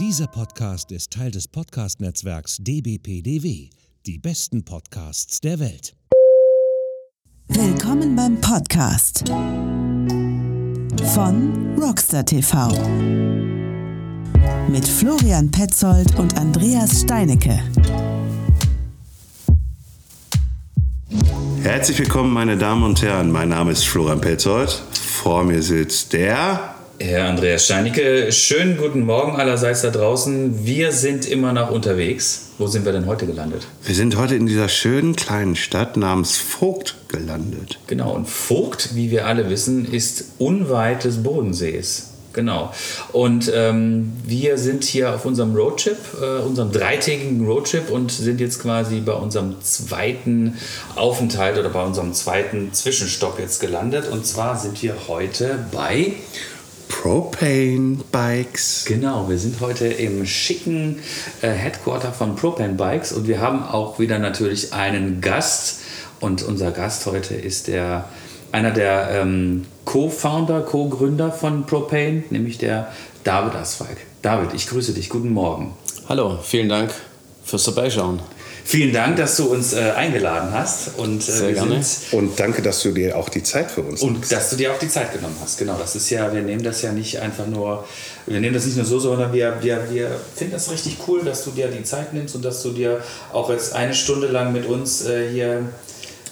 Dieser Podcast ist Teil des Podcast-Netzwerks dbpdw, die besten Podcasts der Welt. Willkommen beim Podcast von Rockstar TV mit Florian Petzold und Andreas Steinecke. Herzlich willkommen, meine Damen und Herren. Mein Name ist Florian Petzold. Vor mir sitzt der. Herr Andreas Steinicke, schönen guten Morgen allerseits da draußen. Wir sind immer noch unterwegs. Wo sind wir denn heute gelandet? Wir sind heute in dieser schönen kleinen Stadt namens Vogt gelandet. Genau, und Vogt, wie wir alle wissen, ist unweit des Bodensees. Genau. Und ähm, wir sind hier auf unserem Roadtrip, äh, unserem dreitägigen Roadtrip und sind jetzt quasi bei unserem zweiten Aufenthalt oder bei unserem zweiten Zwischenstopp jetzt gelandet. Und zwar sind wir heute bei Propane Bikes. Genau, wir sind heute im schicken äh, Headquarter von Propane Bikes und wir haben auch wieder natürlich einen Gast. Und unser Gast heute ist der, einer der ähm, Co-Founder, Co-Gründer von Propane, nämlich der David Asfalk. David, ich grüße dich. Guten Morgen. Hallo, vielen Dank fürs Vorbeischauen. Vielen Dank, dass du uns äh, eingeladen hast. Und, äh, Sehr gerne. Und danke, dass du dir auch die Zeit für uns Und dass du dir auch die Zeit genommen hast. Genau, das ist ja, wir nehmen das ja nicht einfach nur, wir nehmen das nicht nur so, sondern wir, wir, wir finden das richtig cool, dass du dir die Zeit nimmst und dass du dir auch jetzt eine Stunde lang mit uns äh, hier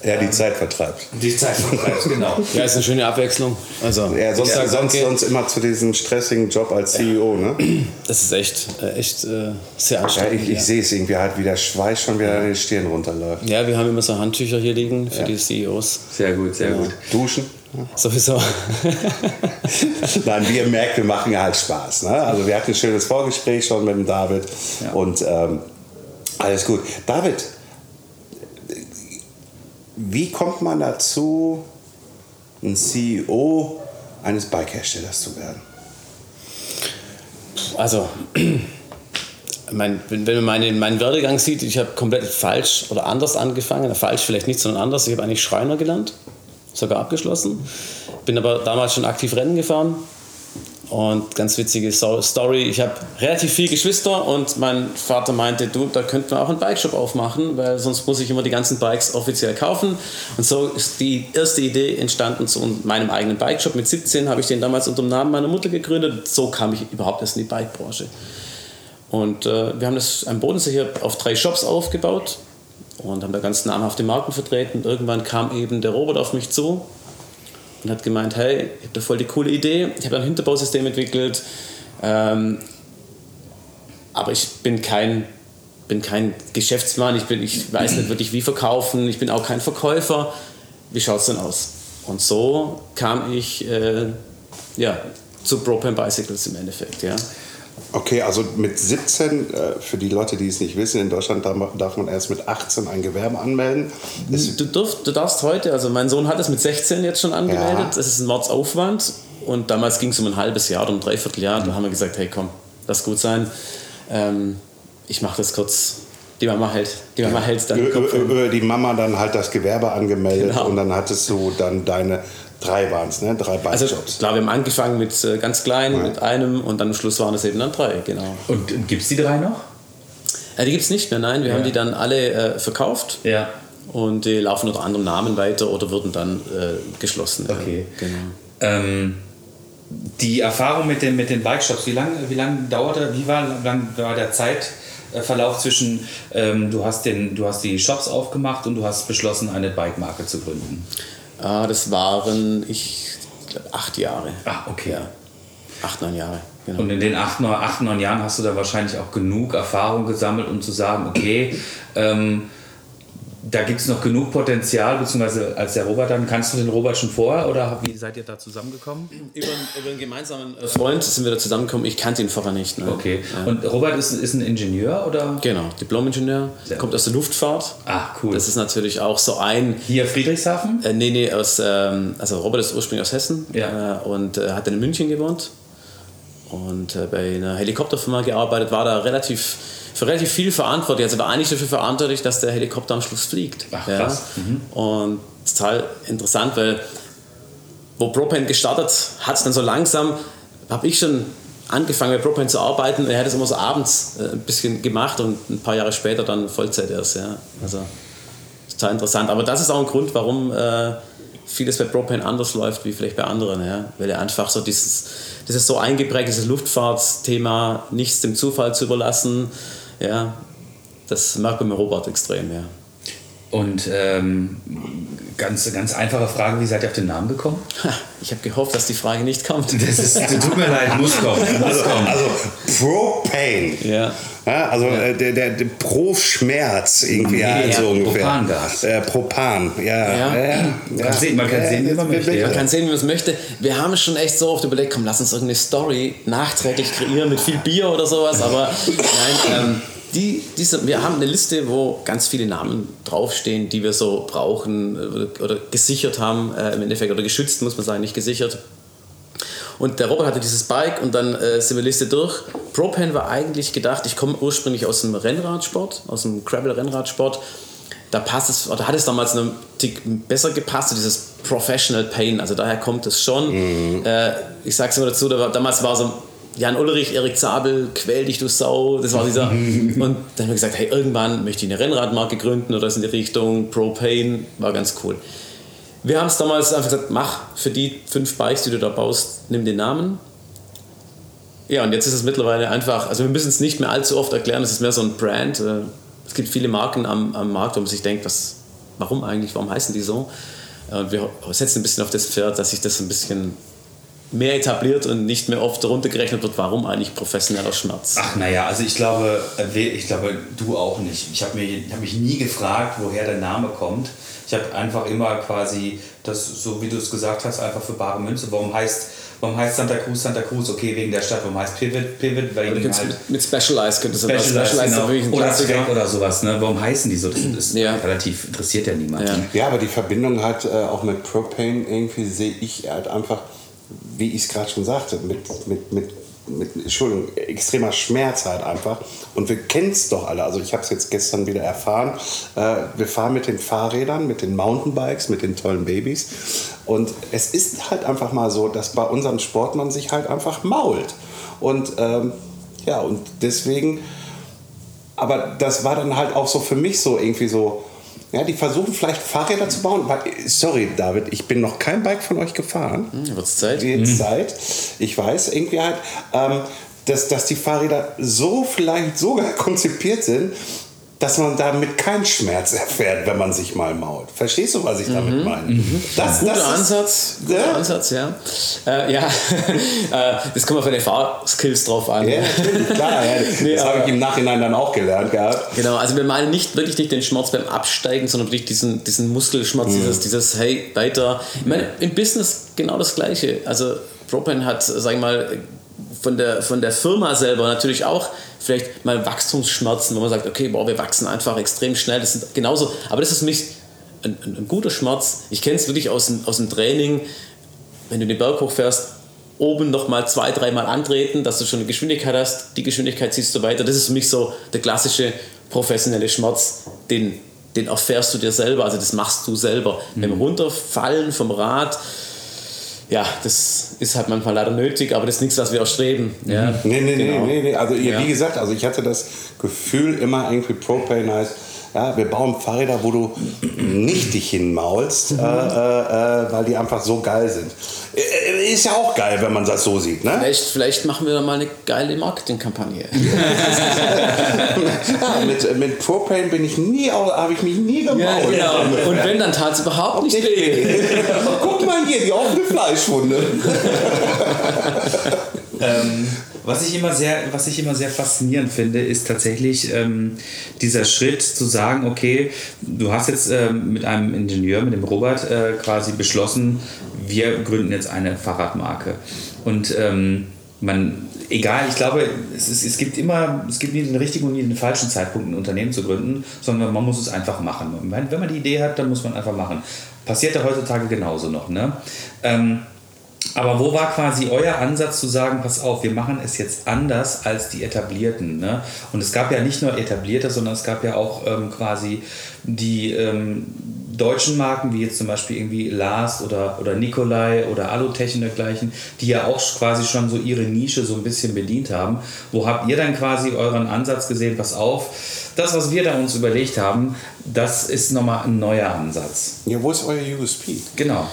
Ja, die Zeit vertreibt. die Zeit vertreibst. Genau. Ja, ist eine schöne Abwechslung. Also, Ja, sonst, Sonntag, sonst, sonst immer zu diesem stressigen Job als CEO, ne? Das ist echt, äh, echt äh, sehr Ja, anstrengend. ich, ich sehe es irgendwie halt, wie der Schweiß schon wieder an den Stirn runterläuft. Ja, wir haben immer so Handtücher hier liegen für die CEOs. Sehr gut, sehr gut. Duschen? Sowieso. Nein, wie ihr merkt, wir machen ja halt Spaß. Ne? Also wir hatten ein schönes Vorgespräch schon mit dem David und ähm, alles gut. David, wie kommt man dazu, ein CEO eines Bikeherstellers zu werden? Also, mein, wenn wenn man meine, meinen Werdegang sieht, ich habe komplett falsch oder anders angefangen. Falsch vielleicht nicht, sondern anders. Ich habe eigentlich Schreiner gelernt, sogar abgeschlossen. Bin aber damals schon aktiv Rennen gefahren. Und ganz witzige Story, ich habe relativ viele Geschwister und mein Vater meinte, du, da könnten wir auch einen Bikeshop aufmachen, weil sonst muss ich immer die ganzen Bikes offiziell kaufen. Und so ist die erste Idee entstanden zu meinem eigenen Bikeshop. Mit 17 habe ich den damals unter dem Namen meiner Mutter gegründet. So kam ich überhaupt erst in die Bikebranche. Und äh, wir haben das am Bodensee hier auf drei Shops aufgebaut und haben da ganz namhafte Marken vertreten. Irgendwann kam eben der Robert auf mich zu und hat gemeint, hey, ich habe da voll die coole Idee. Ich habe ein Hinterbausystem entwickelt, ähm, aber ich bin kein, bin kein Geschäftsmann, ich, bin, ich weiß nicht wirklich, wie verkaufen, ich bin auch kein Verkäufer. Wie schaut es denn aus? Und so kam ich äh, ja, zu Propane Bicycles im Endeffekt. Ja. Okay, also mit 17, äh, für die Leute, die es nicht wissen, in Deutschland darf man- erst mit 18 ein Gewerbe anmelden. Du, darf, du darfst heute, also mein Sohn hat es mit 16 jetzt schon angemeldet, Ja. das ist ein Mordsaufwand. Und damals ging es um ein halbes Jahr oder um ein Dreivierteljahr, da haben wir gesagt, hey komm, lass gut sein, ähm, ich mache das kurz, die Mama hält, die Mama hält dann über, über die Mama dann halt das Gewerbe angemeldet Genau. und dann hattest du dann deine drei waren es, ne? Drei Also Bike-Jobs. klar, wir haben angefangen mit äh, ganz klein, mit einem und dann am Schluss waren es eben dann drei, genau. Und gibt es die drei noch? Äh, die gibt es nicht mehr, nein, wir Ja. haben die dann alle äh, verkauft Ja. und die laufen unter anderem Namen weiter oder wurden dann äh, geschlossen. ja. Okay. Genau. Ähm, die Erfahrung mit den, mit den Bike-Shops, wie lange wie lang dauerte, wie war, lang war der Zeitverlauf zwischen, ähm, du, hast den, du hast die Shops aufgemacht und du hast beschlossen, eine Bike-Marke zu gründen? Ah, das waren, ich glaube, acht Jahre. Ah, okay. Ja. Acht, neun Jahre, genau. Und in den acht, neun, acht, neun Jahren hast du da wahrscheinlich auch genug Erfahrung gesammelt, um zu sagen, okay, ähm, da gibt es noch genug Potenzial, beziehungsweise als der Robert dann, kannst du den Robert schon vorher oder wie seid ihr da zusammengekommen? über, über einen gemeinsamen äh, Freund sind wir da zusammengekommen. Ich kannte ihn vorher nicht. Ne? Okay. Ja. Und Robert ist, ist ein Ingenieur oder? Genau, Diplom-Ingenieur, kommt aus der Luftfahrt. Ah, cool. Das ist natürlich auch so ein. Hier Friedrichshafen? Äh, nee, nee, aus, ähm, also Robert ist ursprünglich aus Hessen Ja. äh, und äh, hat dann in München gewohnt und äh, bei einer Helikopterfirma gearbeitet, war da relativ für relativ viel verantwortlich. Also war eigentlich dafür verantwortlich, dass der Helikopter am Schluss fliegt. Ach, krass. Und total interessant, weil wo Propane gestartet hat, dann so langsam habe ich schon angefangen mit Propane zu arbeiten. Er hat es immer so abends äh, ein bisschen gemacht und ein paar Jahre später dann Vollzeit erst. Ja. Also total interessant. Aber das ist auch ein Grund, warum äh, vieles bei Propane anders läuft wie vielleicht bei anderen. Ja. Weil er einfach so dieses, dieses so eingeprägt, dieses Luftfahrtsthema, nichts dem Zufall zu überlassen. Ja. Das merkt man mit Robert extrem. Ja. Und ähm, ganz, ganz einfache Frage, wie seid ihr auf den Namen gekommen? Ich habe gehofft, dass die Frage nicht kommt. Das ist, tut mir leid, muss kommen. Muss Also, kommen. also Propane. Ja. Ja, also äh, der, der, der Pro-Schmerz irgendwie Nee, halt so ja, ungefähr. Propangas. Äh, Propan, ja. Ja. ja. ja, Kann sehen- man kann sehen, wie man möchte, ja. Man kann sehen, wie man es möchte. Wir haben schon echt so oft überlegt, komm, lass uns irgendeine Story nachträglich kreieren mit viel Bier oder sowas. Aber nein, ähm, die, diese, wir haben eine Liste, wo ganz viele Namen draufstehen, die wir so brauchen oder, oder gesichert haben, äh, im Endeffekt, oder geschützt, muss man sagen, nicht gesichert. Und der Robert hatte dieses Bike und dann äh, sind wir Liste durch. Propane war eigentlich gedacht, ich komme ursprünglich aus dem Rennradsport, aus dem Gravel-Rennradsport. Da passt es, oder hat es damals einen Tick besser gepasst, so dieses Professional Pain. Also daher kommt es schon. Äh, ich sag's immer dazu, da war, damals war so Jan Ulrich, Erik Zabel, quäl dich du Sau. Das war dieser. und dann haben wir gesagt, hey, irgendwann möchte ich eine Rennradmarke gründen oder das in die Richtung Propane. War ganz cool. Wir haben es damals einfach gesagt, mach für die fünf Bikes, die du da baust, nimm den Namen. Ja, und jetzt ist es mittlerweile einfach, also wir müssen es nicht mehr allzu oft erklären, es ist mehr so ein Brand. Äh, Es gibt viele Marken am, am Markt, wo man sich denkt, was, warum eigentlich, warum heißen die so? Äh, wir setzen ein bisschen auf das Pferd, dass sich das ein bisschen mehr etabliert und nicht mehr oft runtergerechnet wird, warum eigentlich professioneller Schmerz. Ach naja, also ich glaube, ich glaube, du auch nicht. Ich habe hab mich nie gefragt, woher der Name kommt. Ich habe einfach immer quasi, das, so wie du es gesagt hast, einfach für bare Münze. Warum heißt, warum heißt Santa Cruz Santa Cruz? Okay, wegen der Stadt. Warum heißt Pivot Pivot? Eben könntest halt mit, mit Specialized könntest du das Specialized, Specialized genau. wirklich ein oder. Track oder sowas. Ne? Warum heißen die so? Das ist Ja. relativ, interessiert ja niemand. Ja. Ja, aber die Verbindung halt äh, auch mit Propane irgendwie sehe ich halt einfach, wie ich es gerade schon sagte, mit, mit, mit, mit Entschuldigung, extremer Schmerz halt einfach. Und wir kennen es doch alle. Also ich habe es jetzt gestern wieder erfahren. Äh, wir fahren mit den Fahrrädern, mit den Mountainbikes, mit den tollen Babys. Und es ist halt einfach mal so, dass bei unserem Sport man sich halt einfach mault. Und ähm, ja, und deswegen aber das war dann halt auch so für mich so irgendwie so, ja, die versuchen vielleicht Fahrräder zu bauen. Sorry, David, ich bin noch kein Bike von euch gefahren. Hm, wird's Zeit? Jetzt Zeit. Ich weiß irgendwie halt, ähm, dass, dass die Fahrräder so vielleicht sogar konzipiert sind, dass man damit keinen Schmerz erfährt, wenn man sich mal mault. Verstehst du, was ich damit meine? Das, Guter das ist- Ansatz, guter Ja. Ansatz, ja. Äh, ja, Äh, das kommt auf deine Fahrskills drauf an. Ja, klar. Ja, Nee, das habe ich im Nachhinein dann auch gelernt gehabt. Genau, also wir meinen nicht wirklich nicht den Schmerz beim Absteigen, sondern wirklich diesen, diesen Muskelschmerz, Mhm. dieses, dieses Hey, weiter. Ich meine, im Business genau das Gleiche. Also Propane hat, sag ich mal, von der, von der Firma selber natürlich auch vielleicht mal Wachstumsschmerzen, wo man sagt, okay, boah, wir wachsen einfach extrem schnell. Das sind genauso, aber das ist für mich ein, ein, ein guter Schmerz. Ich kenne es wirklich aus, dem- aus dem Training, wenn du den Berg hochfährst, oben noch mal zwei, dreimal antreten, dass du schon eine Geschwindigkeit hast, die Geschwindigkeit ziehst du weiter. Das ist für mich so der klassische professionelle Schmerz, den, den erfährst du dir selber, also das machst du selber. Beim Runterfallen vom Rad, ja, das ist halt manchmal leider nötig, aber das ist nichts, was wir erstreben. Ja, Nee, nee, genau. nee, nee, nee. Also Ja. wie gesagt, also ich hatte das Gefühl immer irgendwie Propane heißt, ja, wir bauen Fahrräder, wo du nicht dich hinmaulst, Mhm. äh, äh, äh, weil die einfach so geil sind. Äh, Ist ja auch geil, wenn man das so sieht, ne? Vielleicht, vielleicht machen wir da mal eine geile Marketingkampagne. Ja, mit, mit Propane bin ich nie, habe ich mich nie gemault. genau. Und wenn, dann tat es überhaupt nicht weh. Guck mal hier, die offene Fleischwunde. Ähm, was, ich immer sehr, was ich immer sehr faszinierend finde, ist tatsächlich ähm, dieser Schritt zu sagen, okay, du hast jetzt ähm, mit einem Ingenieur, mit dem Robert, äh, quasi beschlossen, wir gründen jetzt eine Fahrradmarke. Und ähm, man, egal, ich glaube, es, ist, es gibt immer, es gibt nie den richtigen und nie den falschen Zeitpunkt, ein Unternehmen zu gründen, sondern man muss es einfach machen. Wenn man die Idee hat, dann muss man einfach machen. Passiert ja heutzutage genauso noch. Ne? Ähm, aber wo war quasi euer Ansatz zu sagen, pass auf, wir machen es jetzt anders als die etablierten? Ne? Und es gab ja nicht nur etablierte, sondern es gab ja auch ähm, quasi die, ähm, deutschen Marken, wie jetzt zum Beispiel irgendwie Lars oder, oder Nikolai oder Alutech und dergleichen, die ja auch quasi schon so ihre Nische so ein bisschen bedient haben. Wo habt ihr dann quasi euren Ansatz gesehen, pass auf, das, was wir da uns überlegt haben, das ist nochmal ein neuer Ansatz. Ja, wo ist euer USP? Genau.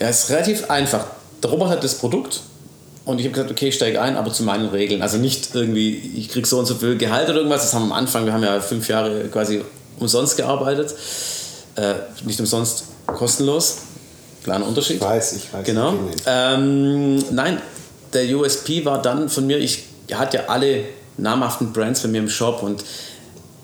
Ja, ist relativ einfach. Der Robert hat das Produkt und ich habe gesagt, okay, ich steige ein, aber zu meinen Regeln. Also nicht irgendwie, ich kriege so und so viel Gehalt oder irgendwas. Das haben wir am Anfang, wir haben ja fünf Jahre quasi umsonst gearbeitet. Äh, nicht umsonst, kostenlos. Kleiner Unterschied. Ich weiß, ich weiß. Genau. ich. Ähm, nein, der USP war dann von mir, ich hatte ja alle namhaften Brands bei mir im Shop und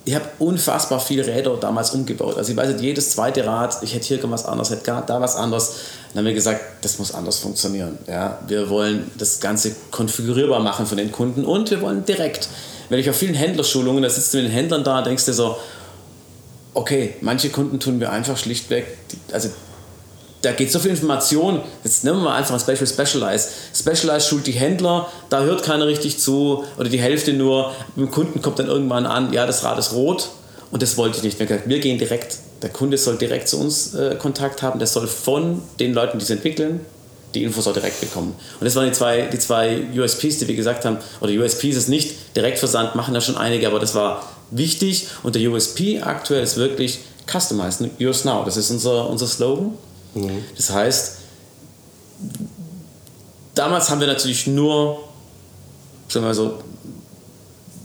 ich habe unfassbar viele Räder damals umgebaut. Also ich weiß nicht, jedes zweite Rad, ich hätte hier was anderes, hätte da was anderes. Dann haben wir gesagt, das muss anders funktionieren. Ja, wir wollen das Ganze konfigurierbar machen für den Kunden und wir wollen direkt. Wenn ich auf vielen Händlerschulungen, da sitzt du mit den Händlern da, denkst du so, okay, manche Kunden tun wir einfach schlichtweg, also da geht so viel Information. Jetzt nehmen wir mal einfach als Beispiel Specialized. Specialized schult die Händler, da hört keiner richtig zu oder die Hälfte nur. Beim Kunden kommt dann irgendwann an, ja, das Rad ist rot und das wollte ich nicht. Gesagt, wir gehen direkt, der Kunde soll direkt zu uns äh, Kontakt haben, der soll von den Leuten, die es entwickeln, die Infos auch direkt bekommen. Und das waren die zwei, die zwei USPs, die wir gesagt haben, oder USP ist es nicht, Direktversand machen da schon einige, aber das war wichtig und der USP aktuell ist wirklich Customize Yours Now. Das ist unser, unser Slogan. Das heißt, damals haben wir natürlich nur, sagen wir mal so,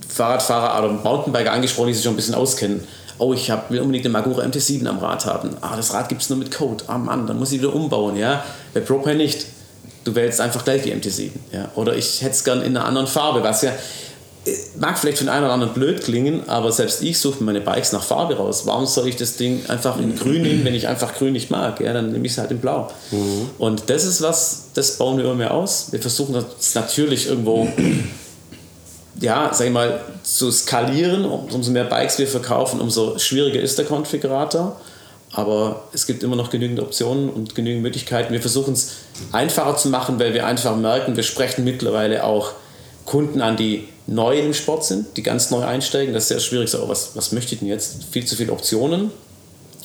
Fahrradfahrer oder Mountainbiker angesprochen, die sich schon ein bisschen auskennen. Oh, ich hab, will unbedingt eine Magura MT7 am Rad haben. Ah, das Rad gibt es nur mit Code. Ah Mann, dann muss ich wieder umbauen. Ja? Bei ProPay nicht. Du wählst einfach gleich die MT7. Ja? Oder ich hätte es gern in einer anderen Farbe, was ja äh, mag vielleicht für den einen oder anderen blöd klingen, aber selbst ich suche meine Bikes nach Farbe raus. Warum soll ich das Ding einfach in grün nehmen, wenn ich einfach grün nicht mag? Ja, dann nehme ich es halt in blau. Und das ist was, das bauen wir immer mehr aus. Wir versuchen das natürlich irgendwo ja, sag ich mal, zu skalieren. Um- Umso mehr Bikes wir verkaufen, umso schwieriger ist der Konfigurator. Aber es gibt immer noch genügend Optionen und genügend Möglichkeiten. Wir versuchen es einfacher zu machen, weil wir einfach merken, wir sprechen mittlerweile auch Kunden an, die neu im Sport sind, die ganz neu einsteigen. Das ist sehr schwierig. So, was, was möchte ich denn jetzt? Viel zu viele Optionen.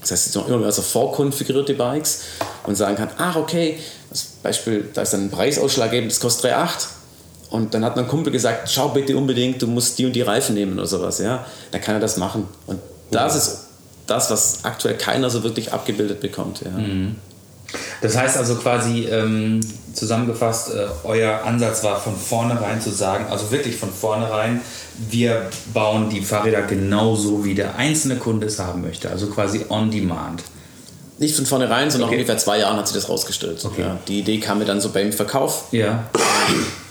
Das heißt, jetzt noch immer mehr so vorkonfigurierte Bikes und sagen kann, ach okay, das Beispiel, da ist dann ein Preisausschlag gegeben, das kostet 3,8. Und dann hat mein Kumpel gesagt, schau bitte unbedingt, du musst die und die Reifen nehmen oder sowas. Ja? Dann kann er das machen. Und das ist das, was aktuell keiner so wirklich abgebildet bekommt. Ja. Das heißt also quasi ähm, zusammengefasst, äh, euer Ansatz war von vornherein zu sagen, also wirklich von vornherein, wir bauen die Fahrräder genauso, wie der einzelne Kunde es haben möchte. Also quasi on demand. Nicht von vornherein, sondern Okay. nach ungefähr zwei Jahren hat sich das rausgestellt. Okay. Ja. Die Idee kam mir dann so beim Verkauf. Ja.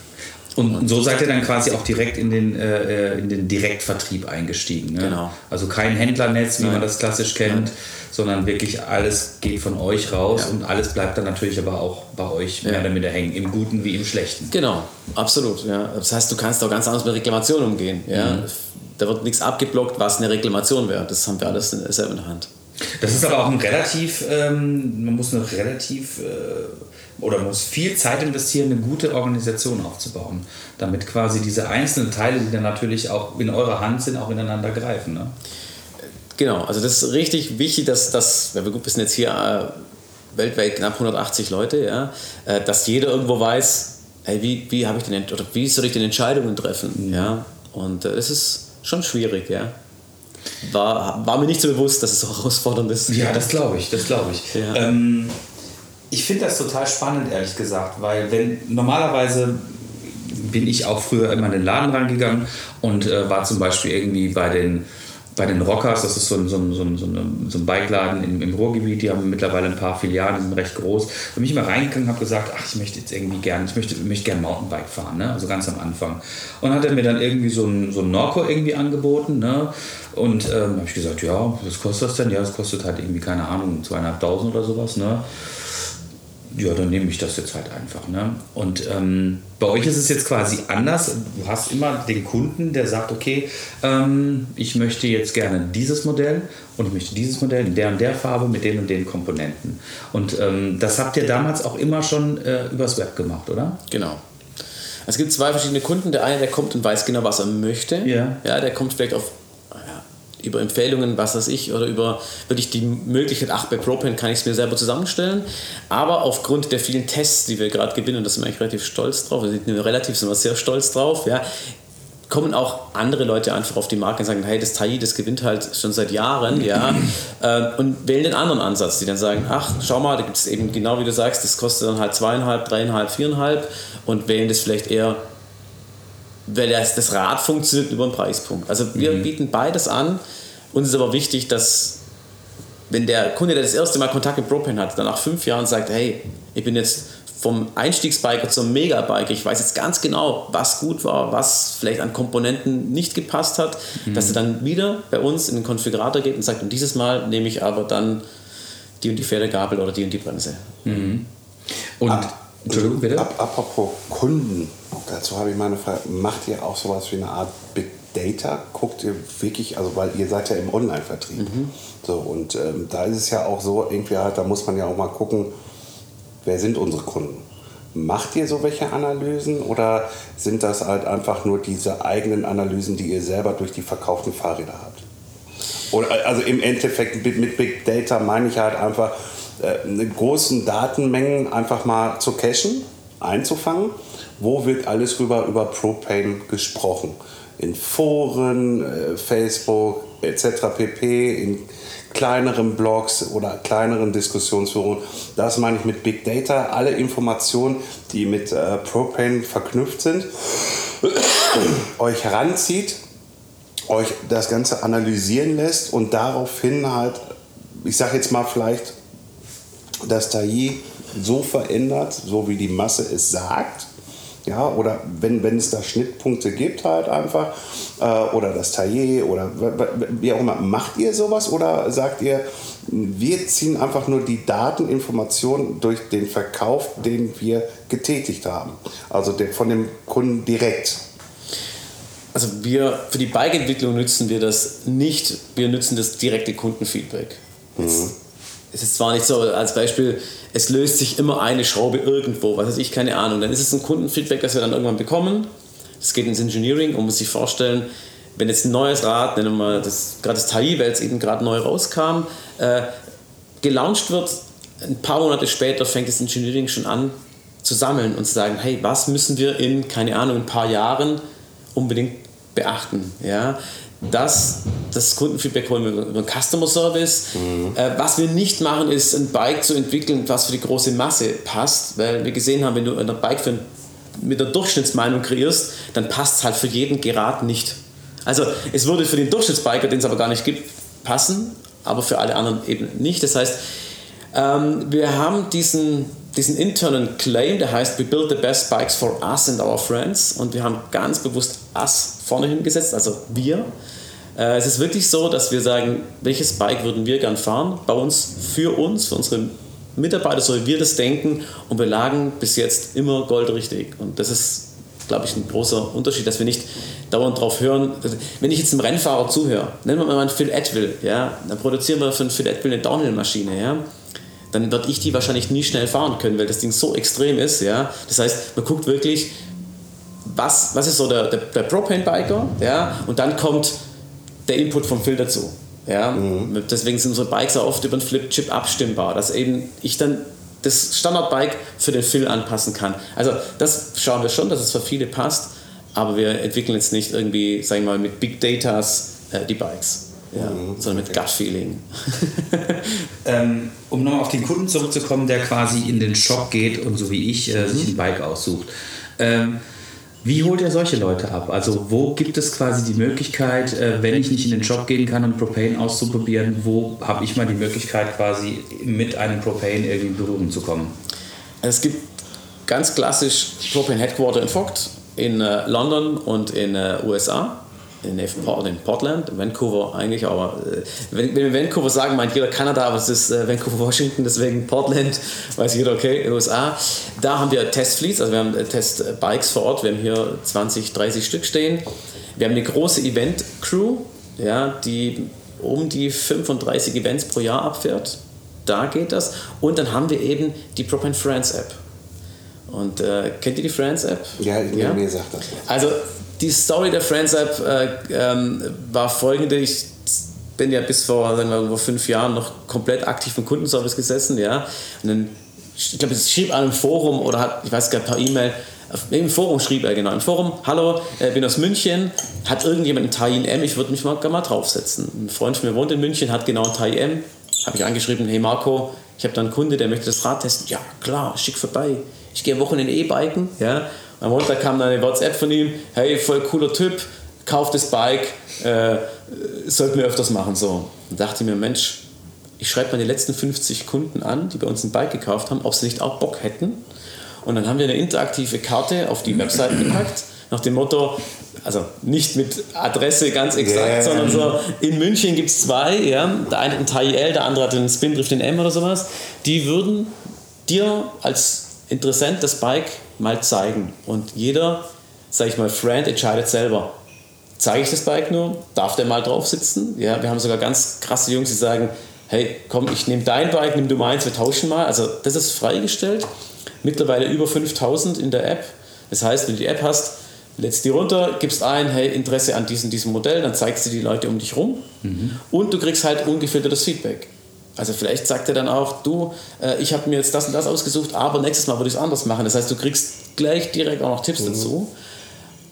Und so seid ihr dann quasi auch direkt in den, äh, in den Direktvertrieb eingestiegen. Ne? Genau. Also kein Händlernetz, wie Nein. man das klassisch kennt, sondern wirklich alles geht von euch raus Ja. und alles bleibt dann natürlich aber auch bei euch mehr Ja. oder minder hängen, im Guten wie im Schlechten. Genau, absolut. Ja. Das heißt, du kannst auch ganz anders mit Reklamationen umgehen. Ja. Da wird nichts abgeblockt, was eine Reklamation wäre. Das haben wir alles selber in der Hand. Das ist aber auch ein relativ, ähm, man muss eine relativ äh, oder man muss viel Zeit investieren, eine gute Organisation aufzubauen, damit quasi diese einzelnen Teile, die dann natürlich auch in eurer Hand sind, auch ineinander greifen. Ne? Genau, also das ist richtig wichtig, dass das, wir sind jetzt hier äh, weltweit knapp 180 Leute, ja, äh, dass jeder irgendwo weiß, hey, wie, wie habe ich denn oder wie soll ich denn Entscheidungen treffen, ja, und äh, das ist schon schwierig, ja. War, war mir nicht so bewusst, dass es so herausfordernd ist. Ja, das glaube ich, das glaube ich. Ja. Ähm, ich finde das total spannend, ehrlich gesagt, weil wenn normalerweise bin ich auch früher immer in den Laden rangegangen und äh, war zum Beispiel irgendwie bei den bei den Rockers, das ist so ein, so ein, so ein, so ein, so ein Bikeladen im, im Ruhrgebiet, die haben mittlerweile ein paar Filialen, die sind recht groß. Bin ich mal reingegangen und habe gesagt, ach, ich möchte jetzt irgendwie gerne, ich möchte, möchte gerne Mountainbike fahren, ne? also ganz am Anfang. Und hat er mir dann irgendwie so ein, so ein Norco irgendwie angeboten. Ne? Und ähm, habe ich gesagt, ja, was kostet das denn? Ja, das kostet halt irgendwie, keine Ahnung, zweieinhalbtausend oder sowas. Ne? Ja, dann nehme ich das jetzt halt einfach. Ne? Und ähm, bei euch ist es jetzt quasi anders. Du hast immer den Kunden, der sagt, okay, ähm, ich möchte jetzt gerne dieses Modell und ich möchte dieses Modell in der und der Farbe mit den und den Komponenten. Und ähm, das habt ihr damals auch immer schon äh, übers Web gemacht, oder? Genau. Es gibt zwei verschiedene Kunden. Der eine, der kommt und weiß genau, was er möchte. Ja. Ja, der kommt vielleicht auf, über Empfehlungen, was weiß ich, oder über wirklich die Möglichkeit, ach, bei Propane kann ich es mir selber zusammenstellen. Aber aufgrund der vielen Tests, die wir gerade gewinnen, da sind wir eigentlich relativ stolz drauf, wir sind relativ sind wir sehr stolz drauf, ja, kommen auch andere Leute einfach auf die Marke und sagen, hey, das Tai, das gewinnt halt schon seit Jahren, ja, äh, und wählen den anderen Ansatz, die dann sagen, ach, schau mal, da gibt es eben genau wie du sagst, das kostet dann halt zweieinhalb, dreieinhalb, viereinhalb und wählen das vielleicht eher, weil das, das Rad funktioniert über einen Preispunkt. Also wir mhm. bieten beides an. Uns ist aber wichtig, dass wenn der Kunde, der das erste Mal Kontakt mit Propane hat, dann nach fünf Jahren sagt, hey, ich bin jetzt vom Einstiegsbiker zum Megabiker, ich weiß jetzt ganz genau, was gut war, was vielleicht an Komponenten nicht gepasst hat, mhm. dass er dann wieder bei uns in den Konfigurator geht und sagt, und dieses Mal nehme ich aber dann die und die Pferdegabel oder die und die Bremse. Mhm. Und, ab, Entschuldigung, bitte? Ab, apropos Kunden, dazu habe ich meine Frage, macht ihr auch sowas wie eine Art Big Data? Guckt ihr wirklich, also weil ihr seid ja im Online-Vertrieb. Mhm. So, und ähm, da ist es ja auch so, irgendwie halt, da muss man ja auch mal gucken, wer sind unsere Kunden? Macht ihr so welche Analysen oder sind das halt einfach nur diese eigenen Analysen, die ihr selber durch die verkauften Fahrräder habt? Oder, also im Endeffekt mit Big Data meine ich halt einfach, äh, großen Datenmengen einfach mal zu cachen, einzufangen. Wo wird alles rüber über Propane gesprochen? In Foren, äh, Facebook etc. pp, in kleineren Blogs oder kleineren Diskussionsforen. Das meine ich mit Big Data. Alle Informationen, die mit äh, Propane verknüpft sind, euch heranzieht, euch das Ganze analysieren lässt und daraufhin halt, ich sage jetzt mal vielleicht, das TAI so verändert, so wie die Masse es sagt, ja, oder wenn, wenn es da Schnittpunkte gibt, halt einfach, äh, oder das Taillé oder wie auch immer. Macht ihr sowas oder sagt ihr, wir ziehen einfach nur die Dateninformationen durch den Verkauf, den wir getätigt haben? Also der, von dem Kunden direkt. Also wir, für die Bike-Entwicklung nutzen wir das nicht, wir nutzen das direkte Kundenfeedback. Mhm. Es ist zwar nicht so, als Beispiel, es löst sich immer eine Schraube irgendwo, was weiß ich, keine Ahnung. Dann ist es ein Kundenfeedback, das wir dann irgendwann bekommen. Das geht ins Engineering und muss sich vorstellen, wenn jetzt ein neues Rad, nennen wir mal das, gerade das TAI, weil es eben gerade neu rauskam, äh, gelauncht wird, ein paar Monate später fängt das Engineering schon an zu sammeln und zu sagen, hey, was müssen wir in, keine Ahnung, ein paar Jahren unbedingt beachten. Ja? Das, das Kundenfeedback holen wir über den Customer Service. Mhm. Äh, was wir nicht machen, ist ein Bike zu entwickeln, was für die große Masse passt, weil wir gesehen haben, wenn du ein Bike für, mit der Durchschnittsmeinung kreierst, dann passt es halt für jeden Gerad nicht. Also es würde für den Durchschnittsbiker, den es aber gar nicht gibt, passen, aber für alle anderen eben nicht. Das heißt, ähm, wir haben diesen, diesen internen Claim, der heißt, we build the best bikes for us and our friends. Und wir haben ganz bewusst us vorne hingesetzt, also wir. Äh, es ist wirklich so, dass wir sagen, welches Bike würden wir gern fahren? Bei uns, für uns, für unsere Mitarbeiter, so wie wir das denken. Und wir lagen bis jetzt immer goldrichtig. Und das ist, glaube ich, ein großer Unterschied, dass wir nicht dauernd drauf hören. Wenn ich jetzt einem Rennfahrer zuhöre, nennen wir mal einen Phil Atwill, ja, dann produzieren wir für einen Phil Atwill eine Downhill-Maschine, ja dann werde ich die wahrscheinlich nie schnell fahren können, weil das Ding so extrem ist. Ja? Das heißt, man guckt wirklich, was, was ist so der, der, der Propane-Biker, ja? und dann kommt der Input vom Phil dazu. Ja? Mhm. Deswegen sind unsere Bikes auch oft über einen Flip-Chip abstimmbar, dass eben ich dann das Standard-Bike für den Phil anpassen kann. Also das schauen wir schon, dass es für viele passt, aber wir entwickeln jetzt nicht irgendwie, sagen wir mal, mit Big Datas äh, die Bikes ja, mhm. sondern mit Gut-Feeling. ähm, um nochmal auf den Kunden zurückzukommen, der quasi in den Shop geht und so wie ich äh, sich ein Bike aussucht. Ähm, wie holt ihr solche Leute ab? Also wo gibt es quasi die Möglichkeit, äh, wenn ich nicht in den Shop gehen kann, um Propane auszuprobieren, wo habe ich mal die Möglichkeit quasi mit einem Propane irgendwie in Berührung zu kommen? Es gibt ganz klassisch Propane Headquarter in Vogt in äh, London und in äh, USA in, in Portland, Vancouver eigentlich, aber äh, wenn, wenn, wir Vancouver sagen, meint jeder Kanada, aber es ist äh, Vancouver, Washington, deswegen Portland, weiß jeder, okay, USA. Da haben wir Testfleets, also wir haben äh, Testbikes vor Ort, wir haben hier 20, 30 Stück stehen. Wir haben eine große Event-Crew, ja, die um die 35 Events pro Jahr abfährt. Da geht das. Und dann haben wir eben die Propane France App. Und äh, kennt ihr die France App? Ja, ja? mir sagt das. Also die Story der Friends App äh, ähm, war folgende. Ich, bin ja bis vor, sagen wir, vor fünf Jahren noch komplett aktiv im Kundenservice gesessen, ja. Und dann, ich glaube, es schrieb an einem Forum oder hat, ich weiß gar nicht, per E-Mail, im Forum schrieb er genau, im Forum, hallo, äh, bin aus München, hat irgendjemand ein TAI M, ich würde mich mal, mal draufsetzen. Ein Freund von mir wohnt in München, hat genau ein TAI M, habe ich angeschrieben, hey Marco, ich habe da einen Kunde, der möchte das Rad testen. Ja, klar, schick vorbei. Ich gehe Wochen in E-Biken, ja. Am Montag kam dann eine WhatsApp von ihm, hey, voll cooler Typ, kauf das Bike, äh, sollten wir öfters machen, so. Und dachte ich mir, Mensch, ich schreibe mal die letzten 50 Kunden an, die bei uns ein Bike gekauft haben, ob sie nicht auch Bock hätten. Und dann haben wir eine interaktive Karte auf die Website gepackt, nach dem Motto, also nicht mit Adresse ganz exakt, Yeah. sondern so, in München gibt es zwei, ja, der eine hat einen TAI L, der andere hat einen Spindrift den M oder sowas, die würden dir als Interessent das Bike mal zeigen. Und jeder, sag ich mal, Friend entscheidet selber. Zeige ich das Bike nur? Darf der mal drauf sitzen? Ja, wir haben sogar ganz krasse Jungs, die sagen, hey, komm, ich nehme dein Bike, nimm du meins, wir tauschen mal. Also das ist freigestellt. Mittlerweile über 5000 in der App. Das heißt, wenn du die App hast, lädst die runter, gibst ein, hey, Interesse an diesem, diesem Modell, dann zeigst du die Leute um dich rum und du kriegst halt ungefiltertes Feedback. Also vielleicht sagt er dann auch, du, äh, ich habe mir jetzt das und das ausgesucht, aber nächstes Mal würde ich es anders machen. Das heißt, du kriegst gleich direkt auch noch Tipps dazu.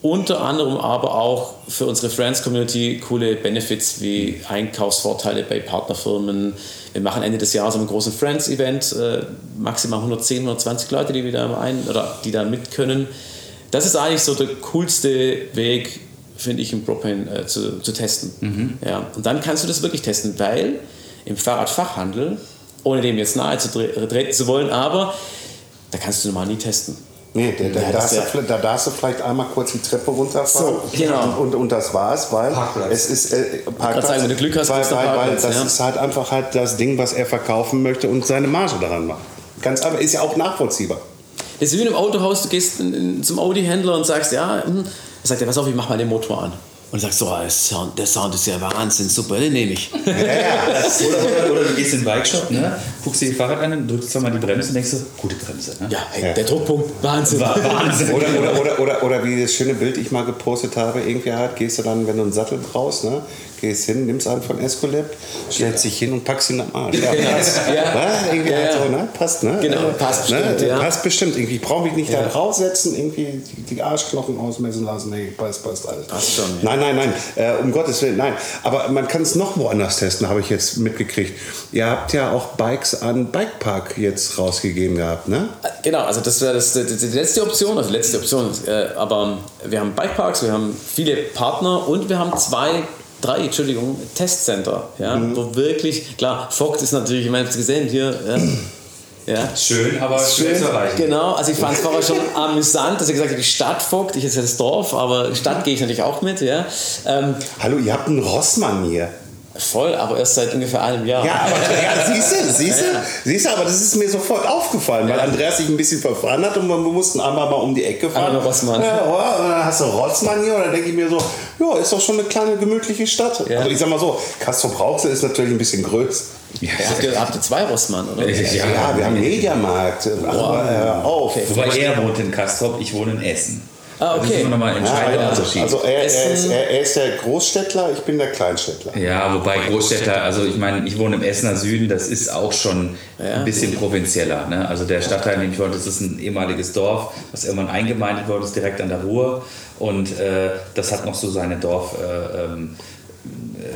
Unter anderem aber auch für unsere Friends-Community coole Benefits wie Einkaufsvorteile bei Partnerfirmen. Wir machen Ende des Jahres einen großen Friends-Event, äh, maximal 110, 120 Leute, die wir da ein oder die da mit können. Das ist eigentlich so der coolste Weg, finde ich, im Propane äh, zu, zu testen. Ja, und dann kannst du das wirklich testen, weil im Fahrradfachhandel, ohne dem jetzt nahe zu tre- treten zu wollen, aber da kannst du normal nie testen. Nee, da, da, Ja, darfst ist du, da darfst du vielleicht einmal kurz die Treppe runterfahren. So, genau. und, und, und das war's, weil Parkplatz. es ist äh, Parkplatz. sagen, wenn du Glück hast, weil, weil, weil Parkplatz, das ja. ist halt einfach halt das Ding, was er verkaufen möchte und seine Marge daran macht. Ganz einfach, ist ja auch nachvollziehbar. Das ist wie in einem Autohaus, du gehst in, in, zum Audi-Händler und sagst, ja, hm, er sagt er, pass auf, ich mach mal den Motor an. Und sagst so, oh, der Sound, der Sound ist ja Wahnsinn, super, den nehme ich. Oder, oder, oder du gehst in den Bikeshop, ne? guckst dir die Fahrrad an, drückst zweimal die Bremse und denkst so, gute Bremse. Ne? Ja, hey, der Druckpunkt, Wahnsinn. Wahnsinn. Oder, oder, oder, oder, oder wie das schöne Bild ich mal gepostet habe, irgendwie halt, gehst du dann, wenn du einen Sattel brauchst, ne, gehst hin, nimmst einen von Escolab, stellst dich hin und packst ihn am Arsch. Ja, passt. Ja. Ja, irgendwie Ja, ja. so, ne? Passt, ne? Genau, passt bestimmt, ja. Passt bestimmt. Irgendwie, ich brauche mich nicht Ja. da draufsetzen, irgendwie die, Arschknochen ausmessen lassen. Nee, passt, passt alles. Passt schon, ja. Nein, nein, nein, äh, um Gottes Willen, nein. Aber man kann es noch woanders testen, habe ich jetzt mitgekriegt. Ihr habt ja auch Bikes an Bikepark jetzt rausgegeben gehabt, ne? Genau, also das wäre das, die, die letzte Option, also letzte Option. Äh, aber wir haben Bikeparks, wir haben viele Partner und wir haben zwei, drei, Entschuldigung, Testcenter, ja, wo wirklich, klar, Vogt ist natürlich, ich meine, hab's gesehen hier, ja, ja. Schön, aber schwer zu erreichen. Genau, also ich fand es vorher schon amüsant, dass er gesagt hat, die Stadt Vogt, ich jetzt ja das Dorf, aber Stadt gehe ich natürlich auch mit, ja. Ähm, Hallo, ihr habt einen Rossmann hier. Voll, aber erst seit ungefähr einem Jahr. Ja, aber ja, siehst du, siehst du, Ja, ja. siehst du, aber das ist mir sofort aufgefallen, weil Andreas sich ein bisschen verfahren hat und wir mussten einmal mal um die Ecke fahren. Einmal Rossmann. Ja, oh, und dann hast du Rossmann hier und dann denke ich mir so, ja, ist doch schon eine kleine gemütliche Stadt. Ja. Also ich sag mal so, Castro Brauxel ist natürlich ein bisschen größer. Ja, Habt ihr, habt ihr zwei Rossmann, oder? Ja. Ja, wir haben Mediamarkt. Aber äh, auf. Okay. Wobei er wohnt in Kastrop, ich wohne in Essen. Ah, Das ist okay. immer nochmal ein Ja, entscheidender also, Unterschied. also er, er, ist, er, er ist der Großstädtler, ich bin der Kleinstädtler. Ja, wobei Großstädter, also ich meine, ich wohne im Essener Süden, das ist auch schon ein bisschen provinzieller. Ne? Also der Stadtteil, in dem ich wohne, das ist ein ehemaliges Dorf, was irgendwann eingemeindet wurde, ist direkt an der Ruhr. Und äh, das hat noch so seine Dorf, äh, ähm, äh,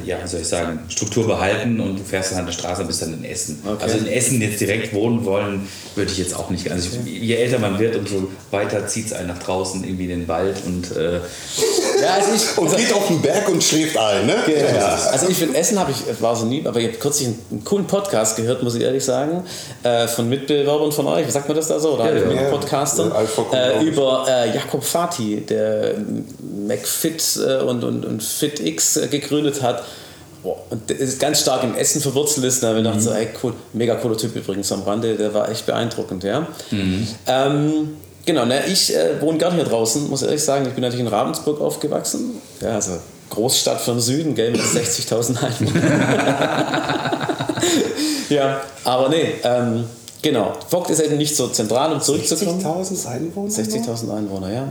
ja, wie soll ich sagen, Struktur behalten und du fährst dann an der Straße und bist dann in Essen. Okay. Also in Essen jetzt direkt wohnen wollen, würde ich jetzt auch nicht. Also ich, je älter man wird, umso weiter zieht es einen nach draußen, irgendwie in den Wald und äh, Ja, also ich, Und also, geht auf den Berg und schläft ein, ne? Ja. Also ich finde Essen habe ich war so nie, aber ich habe kürzlich einen, einen coolen Podcast gehört, muss ich ehrlich sagen, äh, von Mitbewerbern von euch. Wie sagt man das da so? Oder Ja, ja. ja, Podcastern Ja, äh, über äh, Jakob Fati, der McFit äh, und, und, und FitX äh, gegründet hat. Und ist ganz stark im Essen verwurzelt ist. Da habe ich gedacht, so, ey, cool, mega cooler Typ übrigens am Rande, der war echt beeindruckend, ja. Ähm, genau, ne, ich äh, wohne gerne hier draußen, muss ehrlich sagen. Ich bin natürlich in Ravensburg aufgewachsen. Ja, also Großstadt vom Süden, gell, mit 60.000 Einwohnern. ja, aber nee, ähm, genau. Vogt ist eben nicht so zentral, um zurückzukommen. 60.000 Einwohner? 60.000 Einwohner, ja.